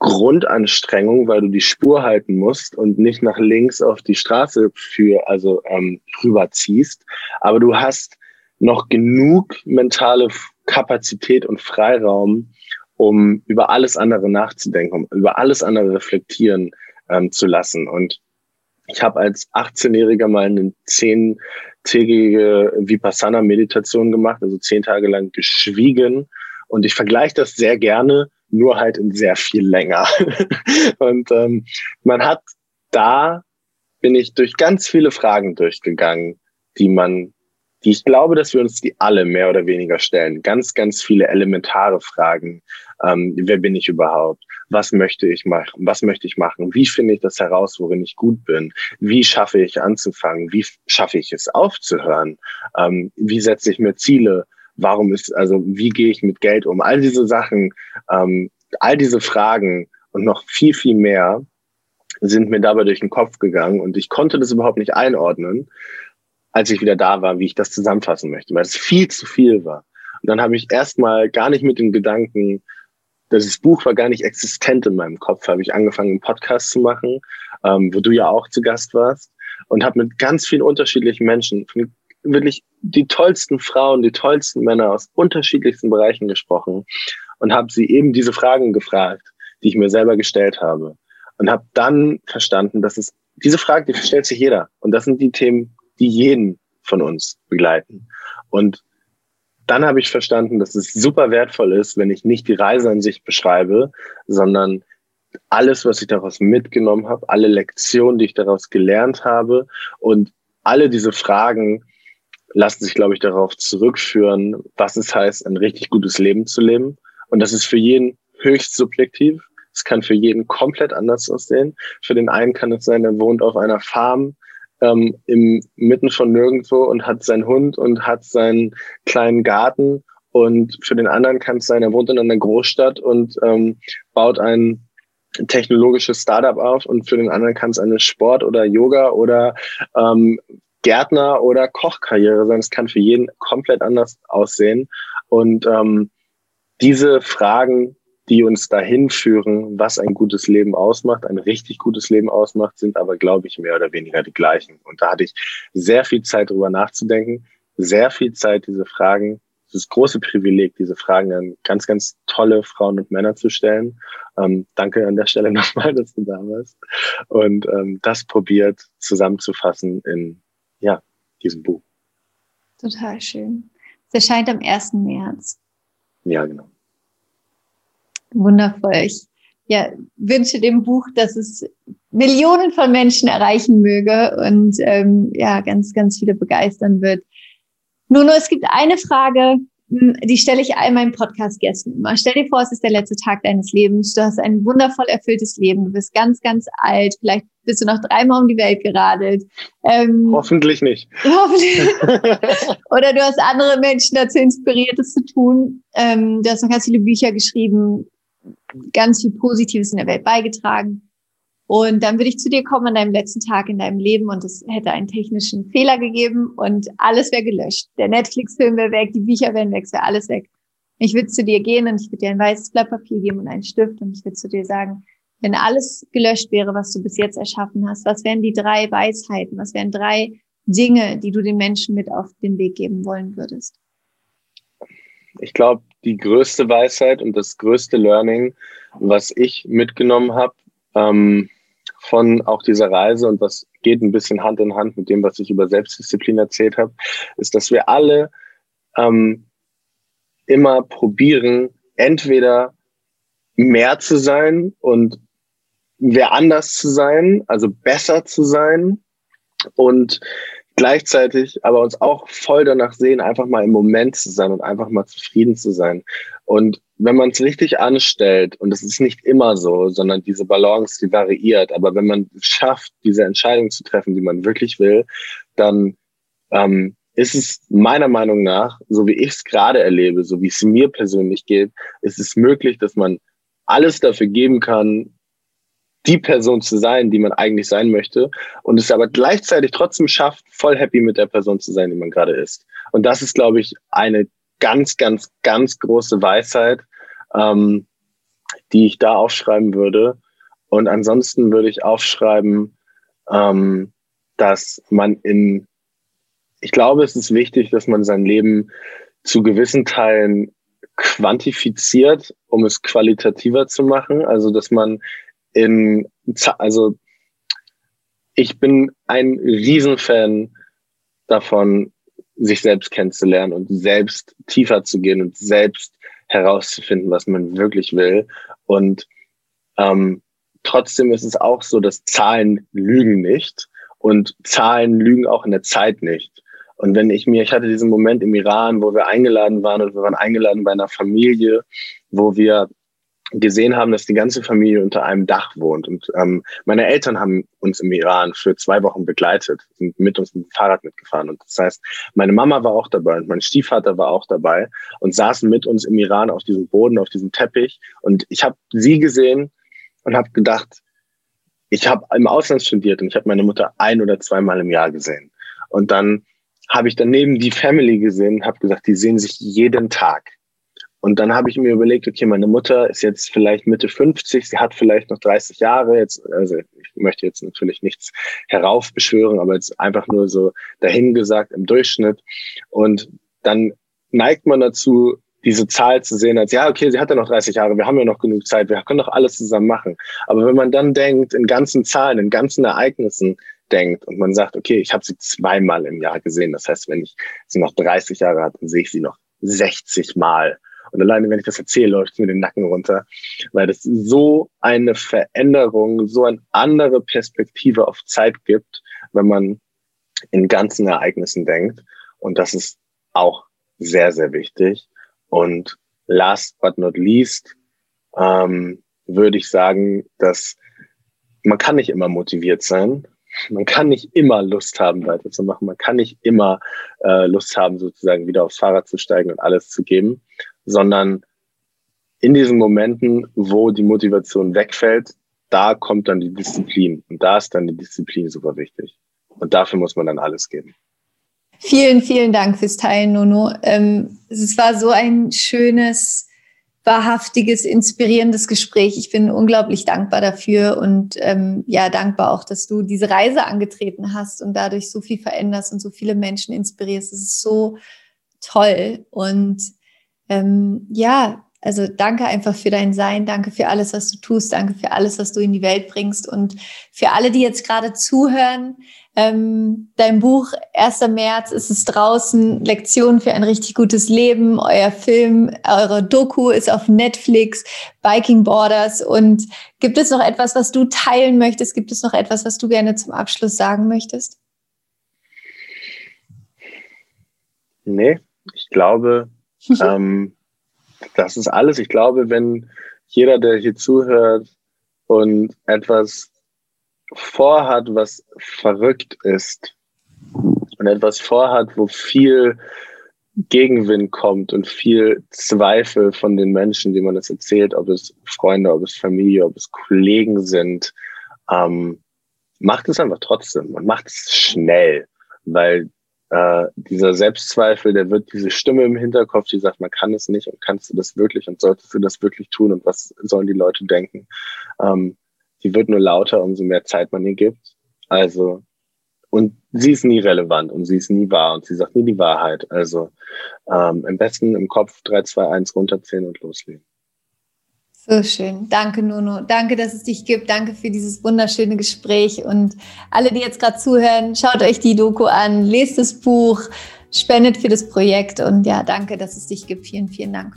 [SPEAKER 2] Grundanstrengung, weil du die Spur halten musst und nicht nach links auf die Straße für, also ähm, rüberziehst. Aber du hast noch genug mentale Kapazität und Freiraum, um über alles andere nachzudenken, um über alles andere reflektieren ähm, zu lassen. Und ich habe als 18-Jähriger mal eine zehntägige Vipassana-Meditation gemacht, also zehn Tage lang geschwiegen. Und ich vergleiche das sehr gerne nur halt in sehr viel länger. und ähm, man hat da bin ich durch ganz viele Fragen durchgegangen, die man, die ich glaube, dass wir uns die alle mehr oder weniger stellen. Ganz, ganz viele elementare Fragen. Ähm, wer bin ich überhaupt? Was möchte ich machen? Was möchte ich machen? Wie finde ich das heraus, worin ich gut bin? Wie schaffe ich anzufangen? Wie schaffe ich es aufzuhören? Ähm, wie setze ich mir Ziele? Warum ist, also wie gehe ich mit Geld um? All diese Sachen, ähm, all diese Fragen und noch viel, viel mehr, sind mir dabei durch den Kopf gegangen und ich konnte das überhaupt nicht einordnen, als ich wieder da war, wie ich das zusammenfassen möchte, weil es viel zu viel war. Und dann habe ich erstmal gar nicht mit dem Gedanken, das Buch war gar nicht existent in meinem Kopf, habe ich angefangen, einen Podcast zu machen, ähm, wo du ja auch zu Gast warst und habe mit ganz vielen unterschiedlichen Menschen, wirklich die tollsten Frauen, die tollsten Männer aus unterschiedlichsten Bereichen gesprochen und habe sie eben diese Fragen gefragt, die ich mir selber gestellt habe. Und habe dann verstanden, dass es diese Frage, die stellt sich jeder. Und das sind die Themen, die jeden von uns begleiten. Und dann habe ich verstanden, dass es super wertvoll ist, wenn ich nicht die Reise an sich beschreibe, sondern alles, was ich daraus mitgenommen habe, alle Lektionen, die ich daraus gelernt habe und alle diese Fragen lassen sich, glaube ich, darauf zurückführen, was es heißt, ein richtig gutes Leben zu leben. Und das ist für jeden höchst subjektiv. Es kann für jeden komplett anders aussehen. Für den einen kann es sein, er wohnt auf einer Farm ähm, im mitten von nirgendwo und hat seinen Hund und hat seinen kleinen Garten. Und für den anderen kann es sein, er wohnt in einer Großstadt und ähm, baut ein technologisches Startup auf. Und für den anderen kann es eine Sport- oder Yoga- oder ähm, Gärtner- oder Kochkarriere sein. Es kann für jeden komplett anders aussehen. Und ähm, diese Fragen die uns dahin führen, was ein gutes Leben ausmacht, ein richtig gutes Leben ausmacht, sind aber, glaube ich, mehr oder weniger die gleichen. Und da hatte ich sehr viel Zeit drüber nachzudenken, sehr viel Zeit, diese Fragen, dieses große Privileg, diese Fragen an ganz, ganz tolle Frauen und Männer zu stellen. Ähm, danke an der Stelle nochmal, dass du da warst. Und ähm, das probiert zusammenzufassen in, ja, diesem Buch.
[SPEAKER 1] Total schön. Es erscheint am 1. März.
[SPEAKER 2] Ja, genau.
[SPEAKER 1] Wundervoll. Ich ja, wünsche dem Buch, dass es Millionen von Menschen erreichen möge und ähm, ja, ganz, ganz viele begeistern wird. Nur, nur, es gibt eine Frage, die stelle ich all meinen Podcast-Gästen immer. Stell dir vor, es ist der letzte Tag deines Lebens. Du hast ein wundervoll erfülltes Leben. Du bist ganz, ganz alt. Vielleicht bist du noch dreimal um die Welt geradelt.
[SPEAKER 2] Ähm, hoffentlich nicht.
[SPEAKER 1] Hoffentlich. Oder du hast andere Menschen dazu inspiriert, es zu tun. Ähm, du hast noch ganz viele Bücher geschrieben ganz viel Positives in der Welt beigetragen. Und dann würde ich zu dir kommen an deinem letzten Tag in deinem Leben und es hätte einen technischen Fehler gegeben und alles wäre gelöscht. Der Netflix-Film wäre weg, die Bücher wären weg, es wäre alles weg. Ich würde zu dir gehen und ich würde dir ein weißes Blatt Papier geben und einen Stift und ich würde zu dir sagen, wenn alles gelöscht wäre, was du bis jetzt erschaffen hast, was wären die drei Weisheiten, was wären drei Dinge, die du den Menschen mit auf den Weg geben wollen würdest?
[SPEAKER 2] Ich glaube, die größte Weisheit und das größte Learning, was ich mitgenommen habe ähm, von auch dieser Reise und das geht ein bisschen Hand in Hand mit dem, was ich über Selbstdisziplin erzählt habe, ist, dass wir alle ähm, immer probieren, entweder mehr zu sein und wer anders zu sein, also besser zu sein und gleichzeitig aber uns auch voll danach sehen, einfach mal im Moment zu sein und einfach mal zufrieden zu sein. Und wenn man es richtig anstellt, und es ist nicht immer so, sondern diese Balance, die variiert, aber wenn man schafft, diese Entscheidung zu treffen, die man wirklich will, dann ähm, ist es meiner Meinung nach, so wie ich es gerade erlebe, so wie es mir persönlich geht, ist es möglich, dass man alles dafür geben kann, die Person zu sein, die man eigentlich sein möchte und es aber gleichzeitig trotzdem schafft, voll happy mit der Person zu sein, die man gerade ist. Und das ist, glaube ich, eine ganz, ganz, ganz große Weisheit, ähm, die ich da aufschreiben würde. Und ansonsten würde ich aufschreiben, ähm, dass man in, ich glaube, es ist wichtig, dass man sein Leben zu gewissen Teilen quantifiziert, um es qualitativer zu machen. Also, dass man in, also ich bin ein Riesenfan davon, sich selbst kennenzulernen und selbst tiefer zu gehen und selbst herauszufinden, was man wirklich will. Und ähm, trotzdem ist es auch so, dass Zahlen lügen nicht und Zahlen lügen auch in der Zeit nicht. Und wenn ich mir, ich hatte diesen Moment im Iran, wo wir eingeladen waren und wir waren eingeladen bei einer Familie, wo wir gesehen haben, dass die ganze Familie unter einem Dach wohnt. Und ähm, meine Eltern haben uns im Iran für zwei Wochen begleitet, sind mit uns mit dem Fahrrad mitgefahren. Und das heißt, meine Mama war auch dabei und mein Stiefvater war auch dabei und saßen mit uns im Iran auf diesem Boden, auf diesem Teppich. Und ich habe sie gesehen und habe gedacht, ich habe im Ausland studiert und ich habe meine Mutter ein oder zweimal im Jahr gesehen. Und dann habe ich daneben die Family gesehen, habe gesagt, die sehen sich jeden Tag. Und dann habe ich mir überlegt, okay, meine Mutter ist jetzt vielleicht Mitte 50, sie hat vielleicht noch 30 Jahre. Jetzt, also ich möchte jetzt natürlich nichts heraufbeschwören, aber jetzt einfach nur so dahin gesagt im Durchschnitt. Und dann neigt man dazu, diese Zahl zu sehen, als ja, okay, sie hat ja noch 30 Jahre, wir haben ja noch genug Zeit, wir können doch alles zusammen machen. Aber wenn man dann denkt, in ganzen Zahlen, in ganzen Ereignissen denkt und man sagt, okay, ich habe sie zweimal im Jahr gesehen, das heißt, wenn ich sie noch 30 Jahre hat, dann sehe ich sie noch 60 Mal. Und alleine, wenn ich das erzähle, läuft mir den Nacken runter, weil das so eine Veränderung, so eine andere Perspektive auf Zeit gibt, wenn man in ganzen Ereignissen denkt. Und das ist auch sehr, sehr wichtig. Und last but not least ähm, würde ich sagen, dass man kann nicht immer motiviert sein. Man kann nicht immer Lust haben, weiterzumachen. Man kann nicht immer äh, Lust haben, sozusagen wieder aufs Fahrrad zu steigen und alles zu geben, sondern in diesen Momenten, wo die Motivation wegfällt, da kommt dann die Disziplin. Und da ist dann die Disziplin super wichtig. Und dafür muss man dann alles geben.
[SPEAKER 1] Vielen, vielen Dank fürs Teilen, Nono. Ähm, es war so ein schönes, wahrhaftiges, inspirierendes Gespräch. Ich bin unglaublich dankbar dafür und ähm, ja, dankbar auch, dass du diese Reise angetreten hast und dadurch so viel veränderst und so viele Menschen inspirierst. Es ist so toll. Und ähm, ja, also danke einfach für dein Sein, danke für alles, was du tust, danke für alles, was du in die Welt bringst und für alle, die jetzt gerade zuhören. Ähm, dein Buch 1. März ist es draußen, Lektionen für ein richtig gutes Leben. Euer Film, eure Doku ist auf Netflix, Biking Borders. Und gibt es noch etwas, was du teilen möchtest? Gibt es noch etwas, was du gerne zum Abschluss sagen möchtest?
[SPEAKER 2] Nee, ich glaube, ähm, das ist alles. Ich glaube, wenn jeder, der hier zuhört und etwas vorhat, was verrückt ist und etwas vorhat, wo viel Gegenwind kommt und viel Zweifel von den Menschen, die man das erzählt, ob es Freunde, ob es Familie, ob es Kollegen sind, ähm, macht es einfach trotzdem und macht es schnell, weil äh, dieser Selbstzweifel, der wird diese Stimme im Hinterkopf, die sagt, man kann es nicht und kannst du das wirklich und solltest du das wirklich tun und was sollen die Leute denken? Ähm, die wird nur lauter, umso mehr Zeit man ihr gibt. Also, und sie ist nie relevant und sie ist nie wahr und sie sagt nie die Wahrheit. Also ähm, am besten im Kopf 3, 2, 1 runterzählen und loslegen.
[SPEAKER 1] So schön. Danke, Nuno. Danke, dass es dich gibt. Danke für dieses wunderschöne Gespräch. Und alle, die jetzt gerade zuhören, schaut euch die Doku an, lest das Buch, spendet für das Projekt. Und ja, danke, dass es dich gibt. Vielen, vielen Dank.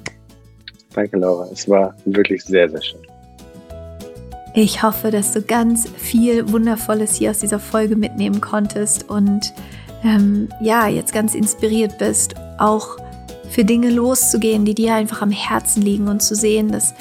[SPEAKER 2] Danke, Laura. Es war wirklich sehr, sehr schön.
[SPEAKER 1] Ich hoffe, dass du ganz viel Wundervolles hier aus dieser Folge mitnehmen konntest und ähm, ja, jetzt ganz inspiriert bist, auch für Dinge loszugehen, die dir einfach am Herzen liegen und zu sehen, dass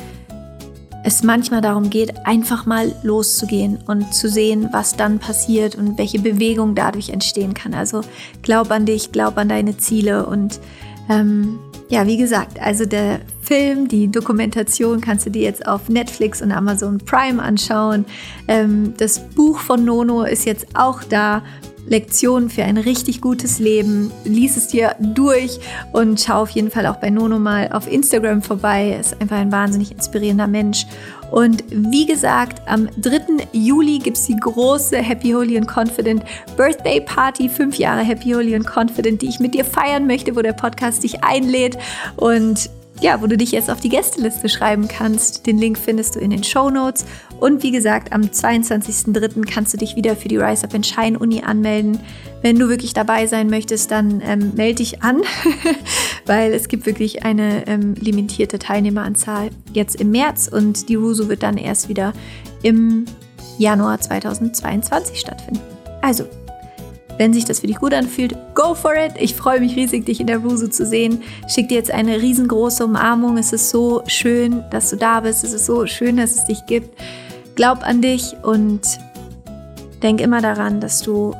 [SPEAKER 1] es manchmal darum geht, einfach mal loszugehen und zu sehen, was dann passiert und welche Bewegung dadurch entstehen kann. Also glaub an dich, glaub an deine Ziele und ähm, ja, wie gesagt, also der Film, die Dokumentation kannst du dir jetzt auf Netflix und Amazon Prime anschauen. Ähm, das Buch von Nono ist jetzt auch da Lektionen für ein richtig gutes Leben. Lies es dir durch und schau auf jeden Fall auch bei Nono mal auf Instagram vorbei. Er ist einfach ein wahnsinnig inspirierender Mensch. Und wie gesagt, am 3. Juli gibt es die große Happy Holy and Confident Birthday Party, fünf Jahre Happy Holy and Confident, die ich mit dir feiern möchte, wo der Podcast dich einlädt. Und ja, wo du dich jetzt auf die Gästeliste schreiben kannst. Den Link findest du in den Show Notes. Und wie gesagt, am 22.03. kannst du dich wieder für die Rise Up and Shine Uni anmelden. Wenn du wirklich dabei sein möchtest, dann ähm, melde dich an, weil es gibt wirklich eine ähm, limitierte Teilnehmeranzahl jetzt im März und die Rusu wird dann erst wieder im Januar 2022 stattfinden. Also, wenn sich das für dich gut anfühlt, go for it. Ich freue mich riesig, dich in der Rusu zu sehen. Schick dir jetzt eine riesengroße Umarmung. Es ist so schön, dass du da bist. Es ist so schön, dass es dich gibt. Glaub an dich und denk immer daran, dass du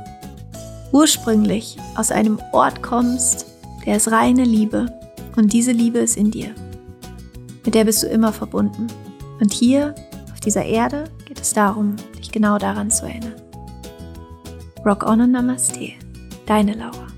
[SPEAKER 1] ursprünglich aus einem Ort kommst, der ist reine Liebe. Und diese Liebe ist in dir. Mit der bist du immer verbunden. Und hier auf dieser Erde geht es darum, dich genau daran zu erinnern. Rock on und Namaste, deine Laura.